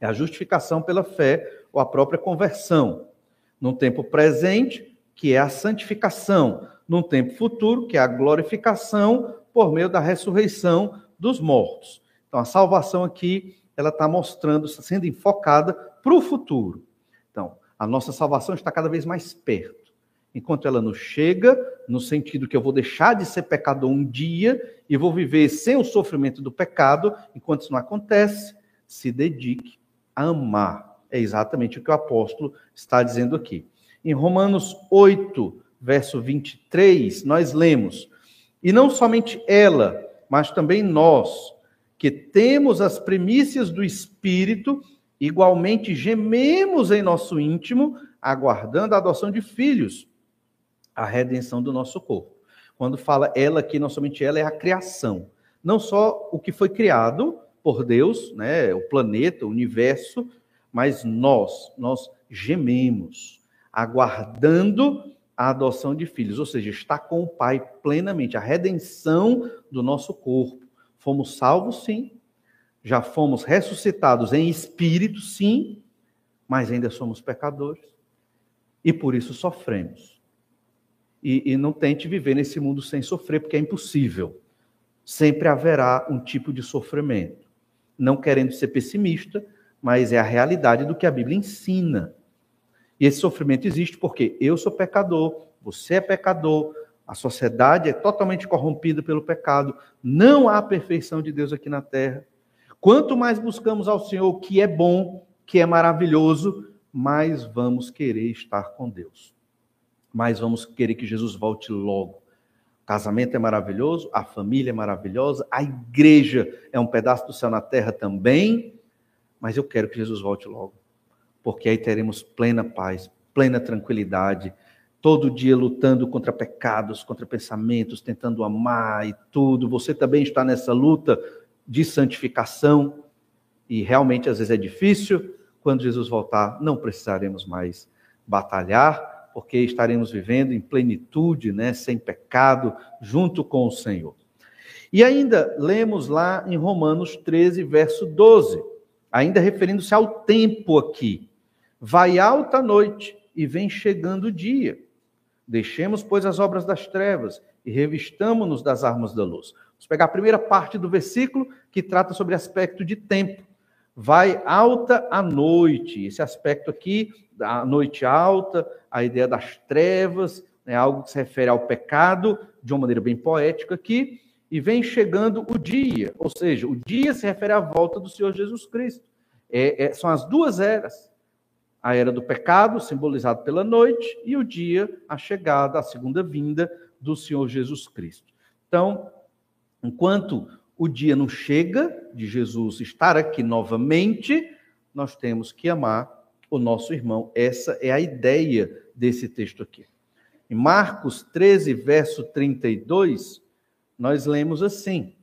é a justificação pela fé ou a própria conversão. Num tempo presente, que é a santificação. Num tempo futuro, que é a glorificação por meio da ressurreição dos mortos. Então, a salvação aqui, ela está mostrando, está sendo enfocada para o futuro. Então, a nossa salvação está cada vez mais perto. Enquanto ela nos chega, no sentido que eu vou deixar de ser pecador um dia e vou viver sem o sofrimento do pecado, enquanto isso não acontece, se dedique a amar. É exatamente o que o apóstolo está dizendo aqui. Em Romanos 8, verso 23, nós lemos: e não somente ela, mas também nós, que temos as primícias do Espírito, igualmente gememos em nosso íntimo, aguardando a adoção de filhos, a redenção do nosso corpo. Quando fala ela aqui, não somente ela, é a criação. Não só o que foi criado por Deus, né, o planeta, o universo, mas nós, nós gememos, aguardando a adoção de filhos, ou seja, está com o Pai plenamente, a redenção do nosso corpo. Fomos salvos, sim, já fomos ressuscitados em espírito, sim, mas ainda somos pecadores e por isso sofremos. E, e não tente viver nesse mundo sem sofrer, porque é impossível. Sempre haverá um tipo de sofrimento. Não querendo ser pessimista, mas é a realidade do que a Bíblia ensina. E esse sofrimento existe porque eu sou pecador, você é pecador, a sociedade é totalmente corrompida pelo pecado, não há perfeição de Deus aqui na terra. Quanto mais buscamos ao Senhor que é bom, que é maravilhoso, mais vamos querer estar com Deus. Mais vamos querer que Jesus volte logo. O casamento é maravilhoso, a família é maravilhosa, a igreja é um pedaço do céu na terra também, mas eu quero que Jesus volte logo porque aí teremos plena paz, plena tranquilidade, todo dia lutando contra pecados, contra pensamentos, tentando amar e tudo. Você também está nessa luta de santificação e realmente às vezes é difícil. Quando Jesus voltar, não precisaremos mais batalhar, porque estaremos vivendo em plenitude, né, sem pecado, junto com o Senhor. E ainda lemos lá em Romanos 13, verso 12, ainda referindo-se ao tempo aqui. Vai alta a noite e vem chegando o dia. Deixemos, pois, as obras das trevas e revistamo-nos das armas da luz. Vamos pegar a primeira parte do versículo que trata sobre aspecto de tempo. vai alta a noite. Esse aspecto aqui, da noite alta, a ideia das trevas, é algo que se refere ao pecado, de uma maneira bem poética aqui, e vem chegando o dia, ou seja, o dia se refere à volta do Senhor Jesus Cristo. É, é, são as duas eras. A era do pecado, simbolizado pela noite, e o dia, a chegada, a segunda vinda do Senhor Jesus Cristo. Então, enquanto o dia não chega de Jesus estar aqui novamente, nós temos que amar o nosso irmão. Essa é a ideia desse texto aqui. Em Marcos 13, verso 32, nós lemos assim: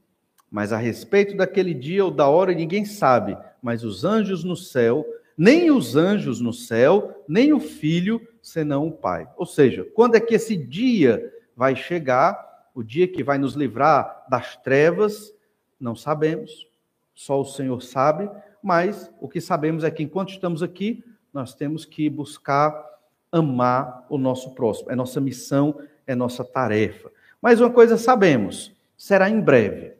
Mas a respeito daquele dia ou da hora ninguém sabe, mas os anjos no céu, nem os anjos no céu, nem o filho, senão o Pai. Ou seja, quando é que esse dia vai chegar? O dia que vai nos livrar das trevas não sabemos, só o Senhor sabe, mas o que sabemos é que enquanto estamos aqui, nós temos que buscar amar o nosso próximo. É nossa missão, é nossa tarefa. Mas uma coisa sabemos, será em breve.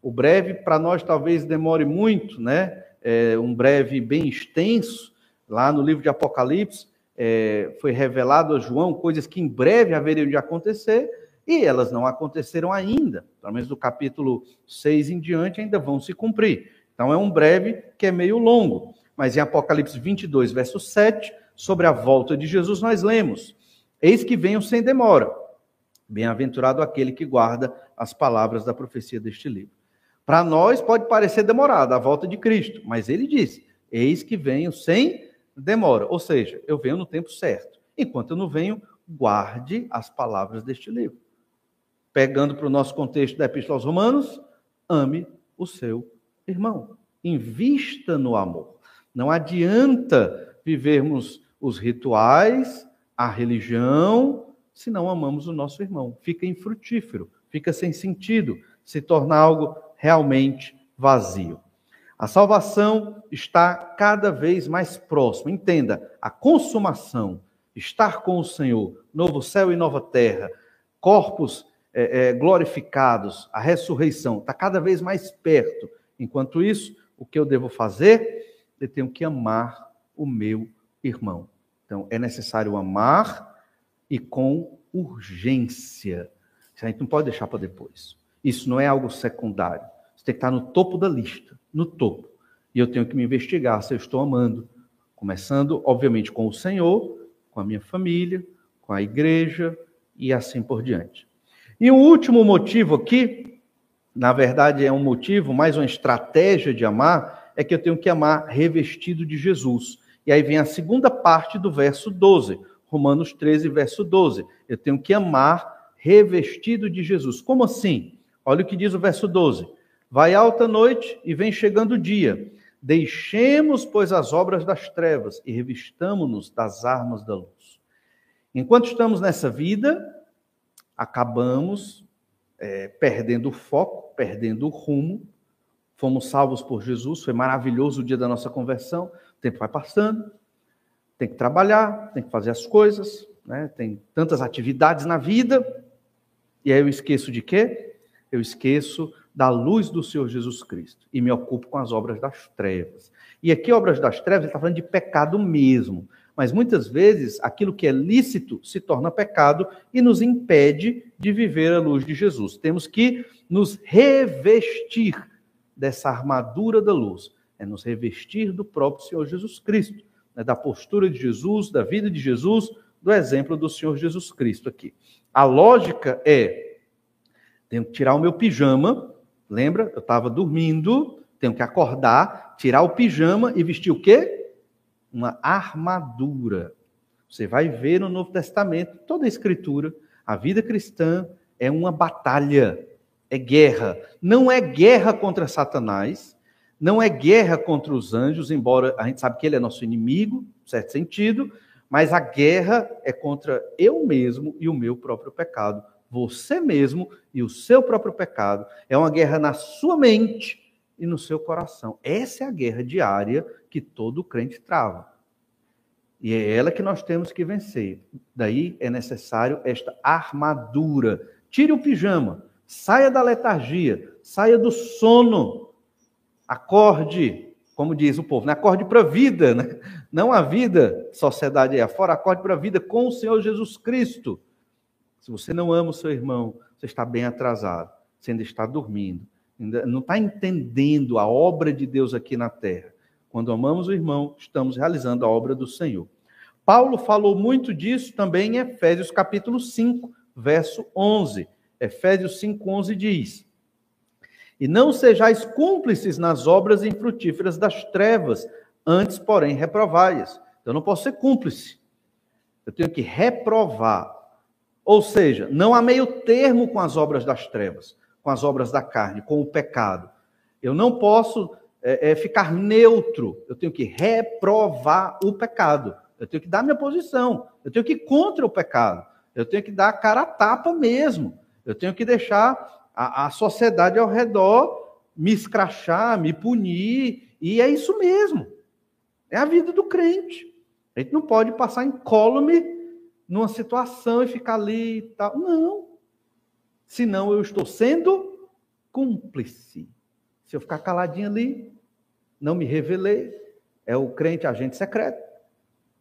O breve para nós talvez demore muito, né? É um breve bem extenso. Lá no livro de Apocalipse é, foi revelado a João coisas que em breve haveriam de acontecer e elas não aconteceram ainda, pelo menos do capítulo 6 em diante ainda vão se cumprir. Então é um breve que é meio longo. Mas em Apocalipse 22, verso 7, sobre a volta de Jesus, nós lemos: Eis que venho sem demora. Bem-aventurado aquele que guarda as palavras da profecia deste livro. Para nós pode parecer demorada a volta de Cristo, mas ele disse: Eis que venho sem demora. Ou seja, eu venho no tempo certo. Enquanto eu não venho, guarde as palavras deste livro pegando para o nosso contexto da Epístola aos Romanos, ame o seu irmão. Invista no amor. Não adianta vivermos os rituais, a religião, se não amamos o nosso irmão. Fica infrutífero, fica sem sentido, se torna algo realmente vazio. A salvação está cada vez mais próxima. Entenda, a consumação, estar com o Senhor, novo céu e nova terra, corpos é, é, glorificados, a ressurreição está cada vez mais perto. Enquanto isso, o que eu devo fazer? Eu tenho que amar o meu irmão. Então, é necessário amar e com urgência. A gente não pode deixar para depois. Isso não é algo secundário. Você tem que estar no topo da lista, no topo. E eu tenho que me investigar se eu estou amando. Começando, obviamente, com o Senhor, com a minha família, com a igreja e assim por diante. E o último motivo aqui, na verdade é um motivo, mais uma estratégia de amar, é que eu tenho que amar revestido de Jesus. E aí vem a segunda parte do verso 12, Romanos 13, verso 12. Eu tenho que amar revestido de Jesus. Como assim? Olha o que diz o verso 12. Vai alta noite e vem chegando o dia. Deixemos, pois, as obras das trevas e revistamo-nos das armas da luz. Enquanto estamos nessa vida, acabamos é, perdendo o foco, perdendo o rumo. Fomos salvos por Jesus, foi maravilhoso o dia da nossa conversão. O tempo vai passando, tem que trabalhar, tem que fazer as coisas, né? tem tantas atividades na vida. E aí eu esqueço de quê? Eu esqueço da luz do Senhor Jesus Cristo e me ocupo com as obras das trevas. E aqui, obras das trevas, ele está falando de pecado mesmo. Mas muitas vezes aquilo que é lícito se torna pecado e nos impede de viver a luz de Jesus. Temos que nos revestir dessa armadura da luz, é nos revestir do próprio Senhor Jesus Cristo, né, da postura de Jesus, da vida de Jesus, do exemplo do Senhor Jesus Cristo aqui. A lógica é: tenho que tirar o meu pijama, lembra? Eu estava dormindo, tenho que acordar, tirar o pijama e vestir o quê? uma armadura. Você vai ver no Novo Testamento, toda a Escritura, a vida cristã é uma batalha, é guerra. Não é guerra contra Satanás, não é guerra contra os anjos, embora a gente sabe que ele é nosso inimigo, em certo sentido, mas a guerra é contra eu mesmo e o meu próprio pecado. Você mesmo e o seu próprio pecado. É uma guerra na sua mente e no seu coração. Essa é a guerra diária que todo crente trava. E é ela que nós temos que vencer. Daí é necessário esta armadura. Tire o pijama, saia da letargia, saia do sono. Acorde, como diz o povo, né? acorde para a vida, né? não a vida, sociedade aí afora, acorde para a vida com o Senhor Jesus Cristo. Se você não ama o seu irmão, você está bem atrasado, você ainda está dormindo, ainda não está entendendo a obra de Deus aqui na terra. Quando amamos o irmão, estamos realizando a obra do Senhor. Paulo falou muito disso também em Efésios capítulo 5, verso 11. Efésios 5, 11 diz: e não sejais cúmplices nas obras infrutíferas das trevas, antes, porém, reprovai-as. Eu não posso ser cúmplice. Eu tenho que reprovar. Ou seja, não há meio termo com as obras das trevas, com as obras da carne, com o pecado. Eu não posso é, é, ficar neutro. Eu tenho que reprovar o pecado. Eu tenho que dar minha posição. Eu tenho que ir contra o pecado. Eu tenho que dar a cara a tapa mesmo. Eu tenho que deixar a, a sociedade ao redor me escrachar, me punir, e é isso mesmo. É a vida do crente. A gente não pode passar incólume numa situação e ficar ali e tal. Não. Senão eu estou sendo cúmplice. Se eu ficar caladinho ali, não me revelei, é o crente agente secreto,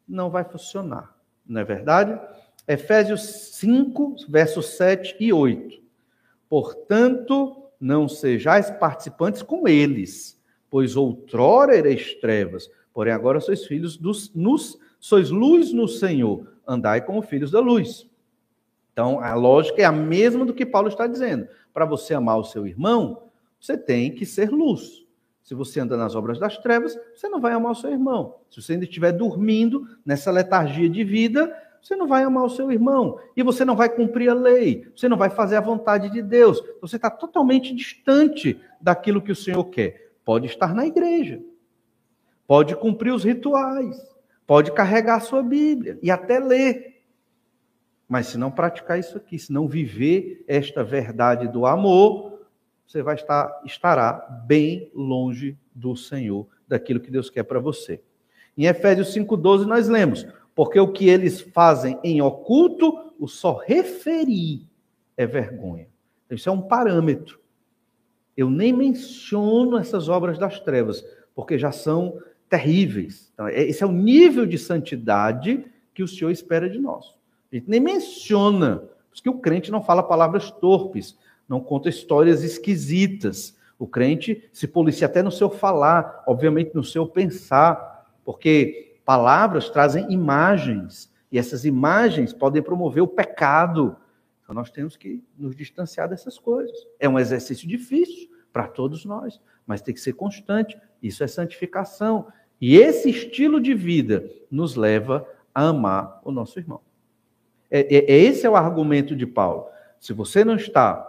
não vai funcionar. Não é verdade? Efésios 5, versos 7 e 8. Portanto, não sejais participantes com eles, pois outrora erais trevas, porém agora sois filhos dos nos, sois luz no Senhor, andai como filhos da luz. Então, a lógica é a mesma do que Paulo está dizendo. Para você amar o seu irmão, você tem que ser luz. Se você anda nas obras das trevas, você não vai amar o seu irmão. Se você ainda estiver dormindo nessa letargia de vida, você não vai amar o seu irmão e você não vai cumprir a lei, você não vai fazer a vontade de Deus. Você está totalmente distante daquilo que o Senhor quer. Pode estar na igreja, pode cumprir os rituais, pode carregar a sua Bíblia e até ler. Mas se não praticar isso aqui, se não viver esta verdade do amor, você vai estar estará bem longe do Senhor, daquilo que Deus quer para você. Em Efésios 5:12 nós lemos: porque o que eles fazem em oculto, o só referir é vergonha. Isso é um parâmetro. Eu nem menciono essas obras das trevas, porque já são terríveis. Então, é, esse é o nível de santidade que o Senhor espera de nós. A gente nem menciona, porque o crente não fala palavras torpes, não conta histórias esquisitas. O crente se policia até no seu falar, obviamente no seu pensar, porque Palavras trazem imagens, e essas imagens podem promover o pecado. Então nós temos que nos distanciar dessas coisas. É um exercício difícil para todos nós, mas tem que ser constante. Isso é santificação. E esse estilo de vida nos leva a amar o nosso irmão. É, é, é esse é o argumento de Paulo. Se você não está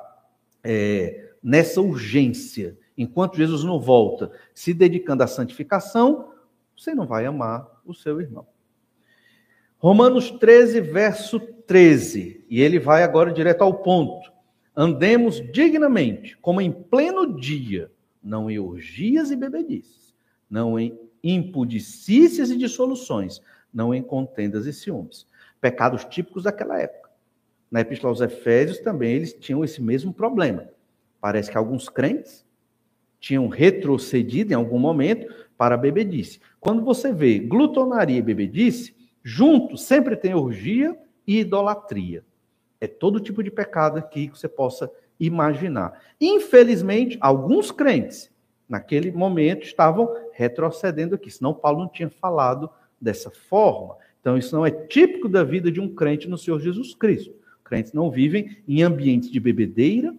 é, nessa urgência, enquanto Jesus não volta, se dedicando à santificação, você não vai amar o seu irmão. Romanos 13, verso 13. E ele vai agora direto ao ponto. Andemos dignamente, como em pleno dia, não em orgias e bebedices, não em impudicícias e dissoluções, não em contendas e ciúmes. Pecados típicos daquela época. Na Epístola aos Efésios também eles tinham esse mesmo problema. Parece que alguns crentes tinham retrocedido em algum momento para a bebedice. Quando você vê glutonaria e bebedice, junto sempre tem orgia e idolatria. É todo tipo de pecado aqui que você possa imaginar. Infelizmente, alguns crentes, naquele momento, estavam retrocedendo aqui, senão Paulo não tinha falado dessa forma. Então, isso não é típico da vida de um crente no Senhor Jesus Cristo. Crentes não vivem em ambientes de bebedeira,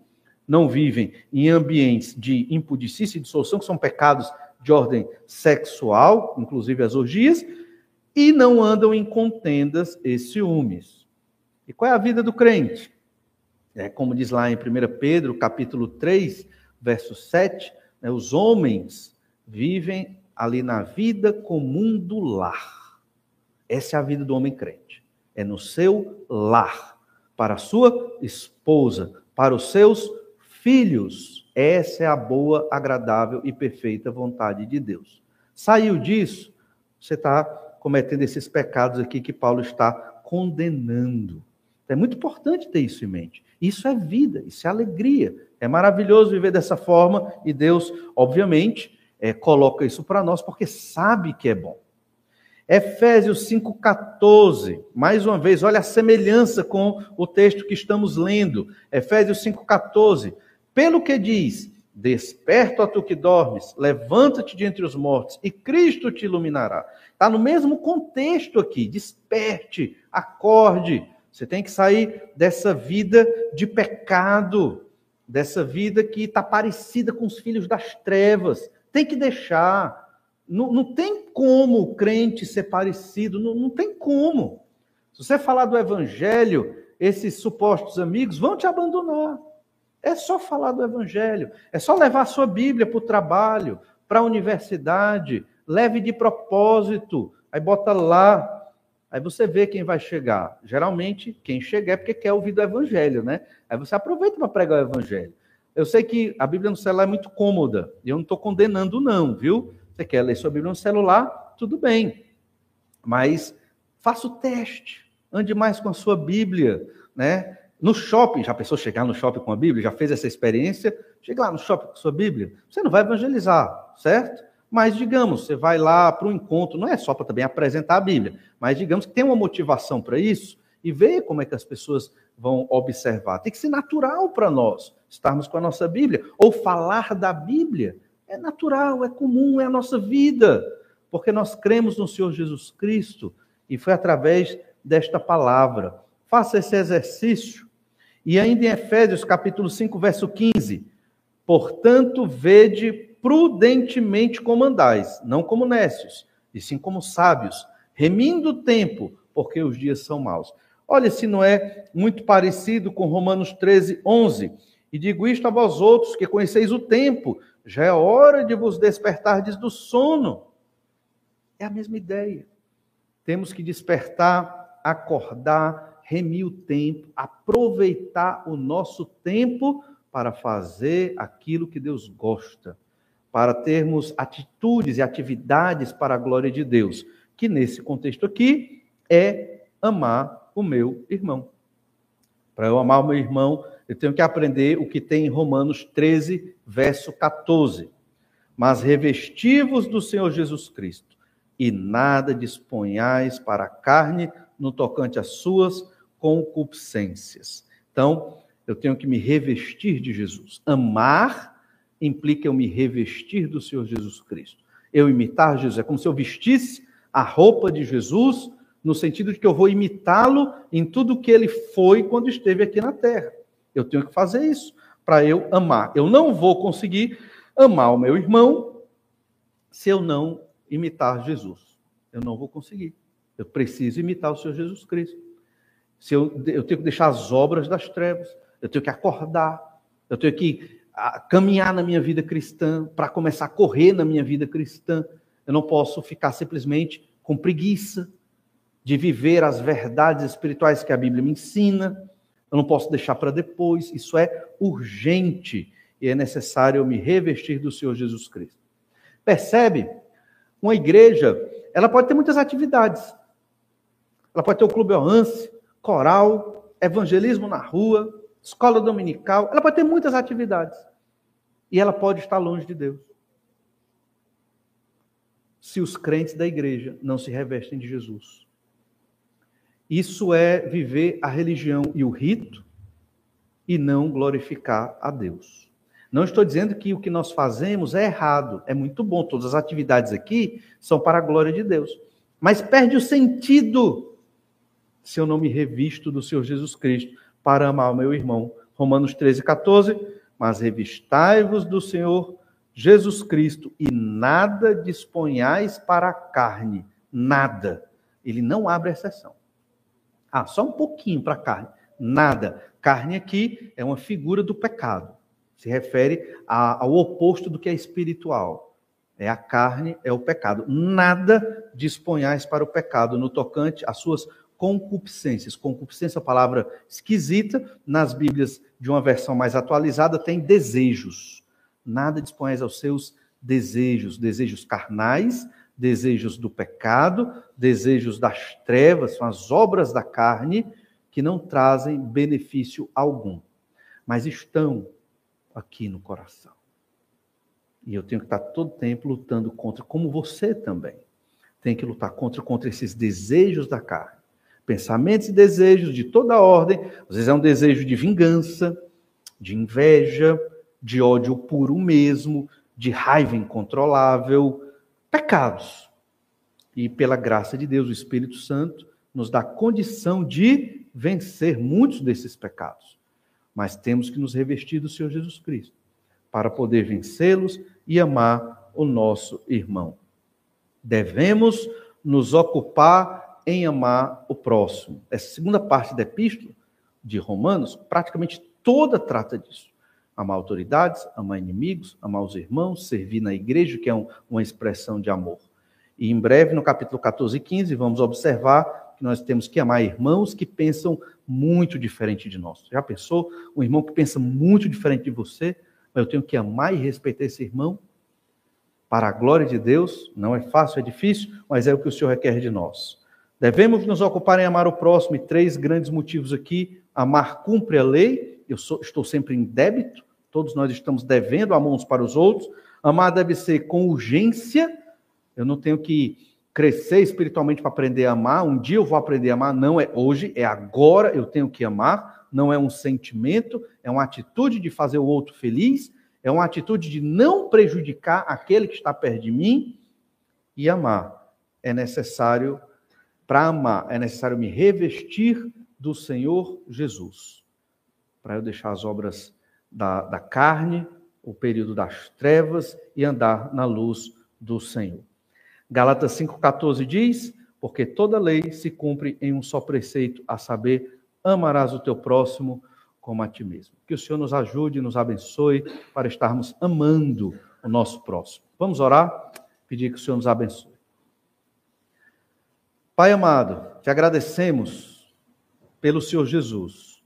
não vivem em ambientes de impudicícia e dissolução, que são pecados de ordem sexual, inclusive as orgias, e não andam em contendas e ciúmes. E qual é a vida do crente? É como diz lá em 1 Pedro, capítulo 3, verso 7, né, os homens vivem ali na vida comum do lar. Essa é a vida do homem crente. É no seu lar, para a sua esposa, para os seus filhos, essa é a boa, agradável e perfeita vontade de Deus. Saiu disso, você está cometendo esses pecados aqui que Paulo está condenando. É muito importante ter isso em mente. Isso é vida, isso é alegria. É maravilhoso viver dessa forma e Deus, obviamente, é, coloca isso para nós porque sabe que é bom. Efésios 5,14, mais uma vez, olha a semelhança com o texto que estamos lendo. Efésios 5,14. Pelo que diz: Desperta, tu que dormes, levanta-te de entre os mortos, e Cristo te iluminará. Está no mesmo contexto aqui. Desperte, acorde. Você tem que sair dessa vida de pecado, dessa vida que está parecida com os filhos das trevas. Tem que deixar. Não, não tem como o crente ser parecido, não, não tem como. Se você falar do evangelho, esses supostos amigos vão te abandonar. É só falar do evangelho, é só levar a sua Bíblia para o trabalho, para a universidade, leve de propósito, aí bota lá. Aí você vê quem vai chegar. Geralmente, quem chega é porque quer ouvir do evangelho, né? Aí você aproveita para pregar o evangelho. Eu sei que a Bíblia no celular é muito cômoda, e eu não estou condenando, não, viu? Você quer ler sua Bíblia no celular? Tudo bem. Mas faça o teste. Ande mais com a sua Bíblia, né? No shopping, já pensou chegar no shopping com a Bíblia? Já fez essa experiência? Chega lá no shopping com a sua Bíblia. Você não vai evangelizar, certo? Mas, digamos, você vai lá para o encontro, não é só para também apresentar a Bíblia, mas digamos que tem uma motivação para isso e ver como é que as pessoas vão observar. Tem que ser natural para nós estarmos com a nossa Bíblia ou falar da Bíblia. É natural, é comum, é a nossa vida, porque nós cremos no Senhor Jesus Cristo e foi através desta palavra. Faça esse exercício. E ainda em Efésios capítulo 5, verso 15. Portanto, vede prudentemente como andais, não como nécios, e sim como sábios, remindo o tempo, porque os dias são maus. Olha se não é muito parecido com Romanos 13, 11. E digo isto a vós outros, que conheceis o tempo, já é hora de vos despertardes do sono. É a mesma ideia. Temos que despertar, acordar, remir o tempo, aproveitar o nosso tempo para fazer aquilo que Deus gosta, para termos atitudes e atividades para a glória de Deus, que nesse contexto aqui é amar o meu irmão. Para eu amar o meu irmão, eu tenho que aprender o que tem em Romanos 13, verso 14. Mas revestivos do Senhor Jesus Cristo, e nada disponhais para a carne no tocante às suas concupiscências. Então, eu tenho que me revestir de Jesus. Amar implica eu me revestir do Senhor Jesus Cristo. Eu imitar Jesus. É como se eu vestisse a roupa de Jesus, no sentido de que eu vou imitá-lo em tudo que ele foi quando esteve aqui na terra. Eu tenho que fazer isso para eu amar. Eu não vou conseguir amar o meu irmão se eu não imitar Jesus. Eu não vou conseguir. Eu preciso imitar o Senhor Jesus Cristo. Se eu, eu tenho que deixar as obras das trevas, eu tenho que acordar, eu tenho que a, caminhar na minha vida cristã, para começar a correr na minha vida cristã. Eu não posso ficar simplesmente com preguiça de viver as verdades espirituais que a Bíblia me ensina eu não posso deixar para depois, isso é urgente e é necessário eu me revestir do Senhor Jesus Cristo. Percebe? Uma igreja, ela pode ter muitas atividades. Ela pode ter o clube Oance, coral, evangelismo na rua, escola dominical, ela pode ter muitas atividades. E ela pode estar longe de Deus. Se os crentes da igreja não se revestem de Jesus. Isso é viver a religião e o rito e não glorificar a Deus. Não estou dizendo que o que nós fazemos é errado, é muito bom, todas as atividades aqui são para a glória de Deus. Mas perde o sentido se eu não me revisto do Senhor Jesus Cristo para amar o meu irmão. Romanos 13, 14. Mas revistai-vos do Senhor Jesus Cristo e nada disponhais para a carne, nada. Ele não abre exceção. Ah, só um pouquinho para carne. Nada. Carne aqui é uma figura do pecado. Se refere a, ao oposto do que é espiritual. É a carne, é o pecado. Nada disponhais para o pecado no tocante às suas concupiscências. Concupiscência é uma palavra esquisita. Nas Bíblias de uma versão mais atualizada tem desejos. Nada disponhais aos seus desejos, desejos carnais, desejos do pecado, desejos das trevas, são as obras da carne que não trazem benefício algum, mas estão aqui no coração. E eu tenho que estar todo tempo lutando contra, como você também. Tem que lutar contra, contra esses desejos da carne. Pensamentos e desejos de toda ordem. Às vezes é um desejo de vingança, de inveja, de ódio puro mesmo, de raiva incontrolável, pecados. E pela graça de Deus, o Espírito Santo nos dá condição de vencer muitos desses pecados. Mas temos que nos revestir do Senhor Jesus Cristo para poder vencê-los e amar o nosso irmão. Devemos nos ocupar em amar o próximo. Essa segunda parte da epístola de Romanos, praticamente toda trata disso. Amar autoridades, amar inimigos, amar os irmãos, servir na igreja, que é um, uma expressão de amor. E em breve, no capítulo 14 e 15, vamos observar que nós temos que amar irmãos que pensam muito diferente de nós. Já pensou? Um irmão que pensa muito diferente de você, mas eu tenho que amar e respeitar esse irmão? Para a glória de Deus, não é fácil, é difícil, mas é o que o Senhor requer de nós. Devemos nos ocupar em amar o próximo, e três grandes motivos aqui. Amar cumpre a lei, eu sou, estou sempre em débito, todos nós estamos devendo amar uns para os outros. Amar deve ser com urgência, eu não tenho que crescer espiritualmente para aprender a amar, um dia eu vou aprender a amar, não é hoje, é agora. Eu tenho que amar, não é um sentimento, é uma atitude de fazer o outro feliz, é uma atitude de não prejudicar aquele que está perto de mim. E amar. É necessário, para amar, é necessário me revestir do Senhor Jesus, para eu deixar as obras da, da carne, o período das trevas e andar na luz do Senhor. Galatas 5,14 diz: Porque toda lei se cumpre em um só preceito, a saber, amarás o teu próximo como a ti mesmo. Que o Senhor nos ajude, nos abençoe para estarmos amando o nosso próximo. Vamos orar? Pedir que o Senhor nos abençoe. Pai amado, te agradecemos pelo Senhor Jesus,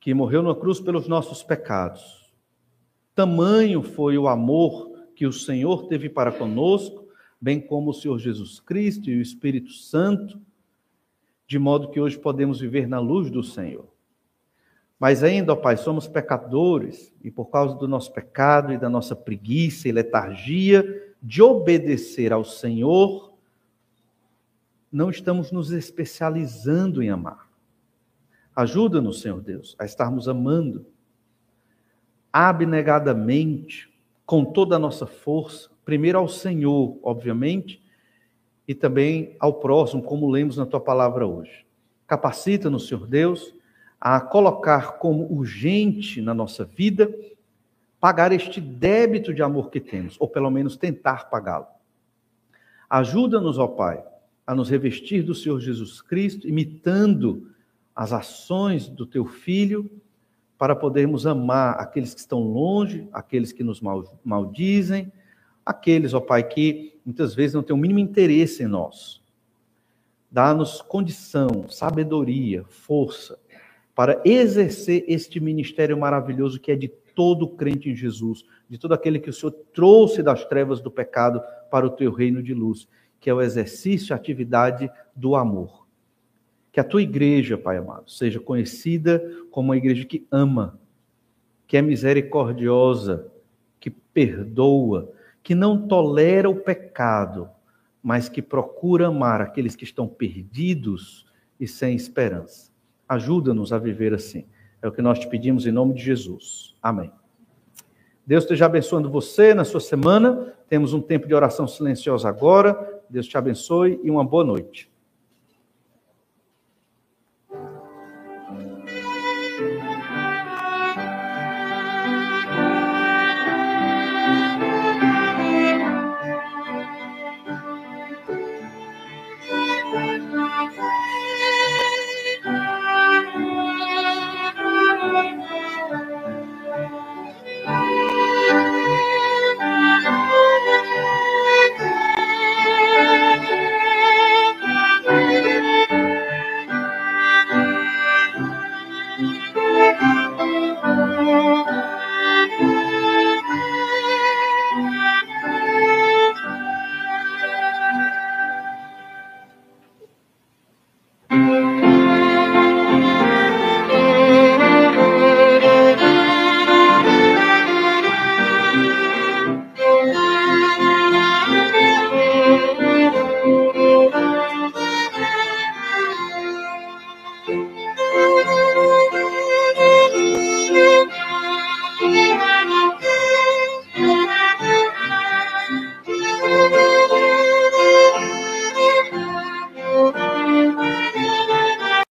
que morreu na cruz pelos nossos pecados. Tamanho foi o amor que o Senhor teve para conosco, bem como o Senhor Jesus Cristo e o Espírito Santo, de modo que hoje podemos viver na luz do Senhor. Mas ainda, ó Pai, somos pecadores e por causa do nosso pecado e da nossa preguiça e letargia de obedecer ao Senhor, não estamos nos especializando em amar. Ajuda-nos, Senhor Deus, a estarmos amando abnegadamente, com toda a nossa força, primeiro ao Senhor, obviamente, e também ao próximo, como lemos na tua palavra hoje. Capacita-nos, Senhor Deus, a colocar como urgente na nossa vida pagar este débito de amor que temos, ou pelo menos tentar pagá-lo. Ajuda-nos, ó Pai, a nos revestir do Senhor Jesus Cristo, imitando as ações do teu Filho, para podermos amar aqueles que estão longe, aqueles que nos maldizem, aqueles, ó Pai, que muitas vezes não têm o mínimo interesse em nós. Dá-nos condição, sabedoria, força para exercer este ministério maravilhoso que é de todo crente em Jesus, de todo aquele que o Senhor trouxe das trevas do pecado para o teu reino de luz, que é o exercício, a atividade do amor. Que a tua igreja, Pai amado, seja conhecida como uma igreja que ama, que é misericordiosa, que perdoa, que não tolera o pecado, mas que procura amar aqueles que estão perdidos e sem esperança. Ajuda-nos a viver assim. É o que nós te pedimos em nome de Jesus. Amém. Deus esteja abençoando você na sua semana. Temos um tempo de oração silenciosa agora. Deus te abençoe e uma boa noite.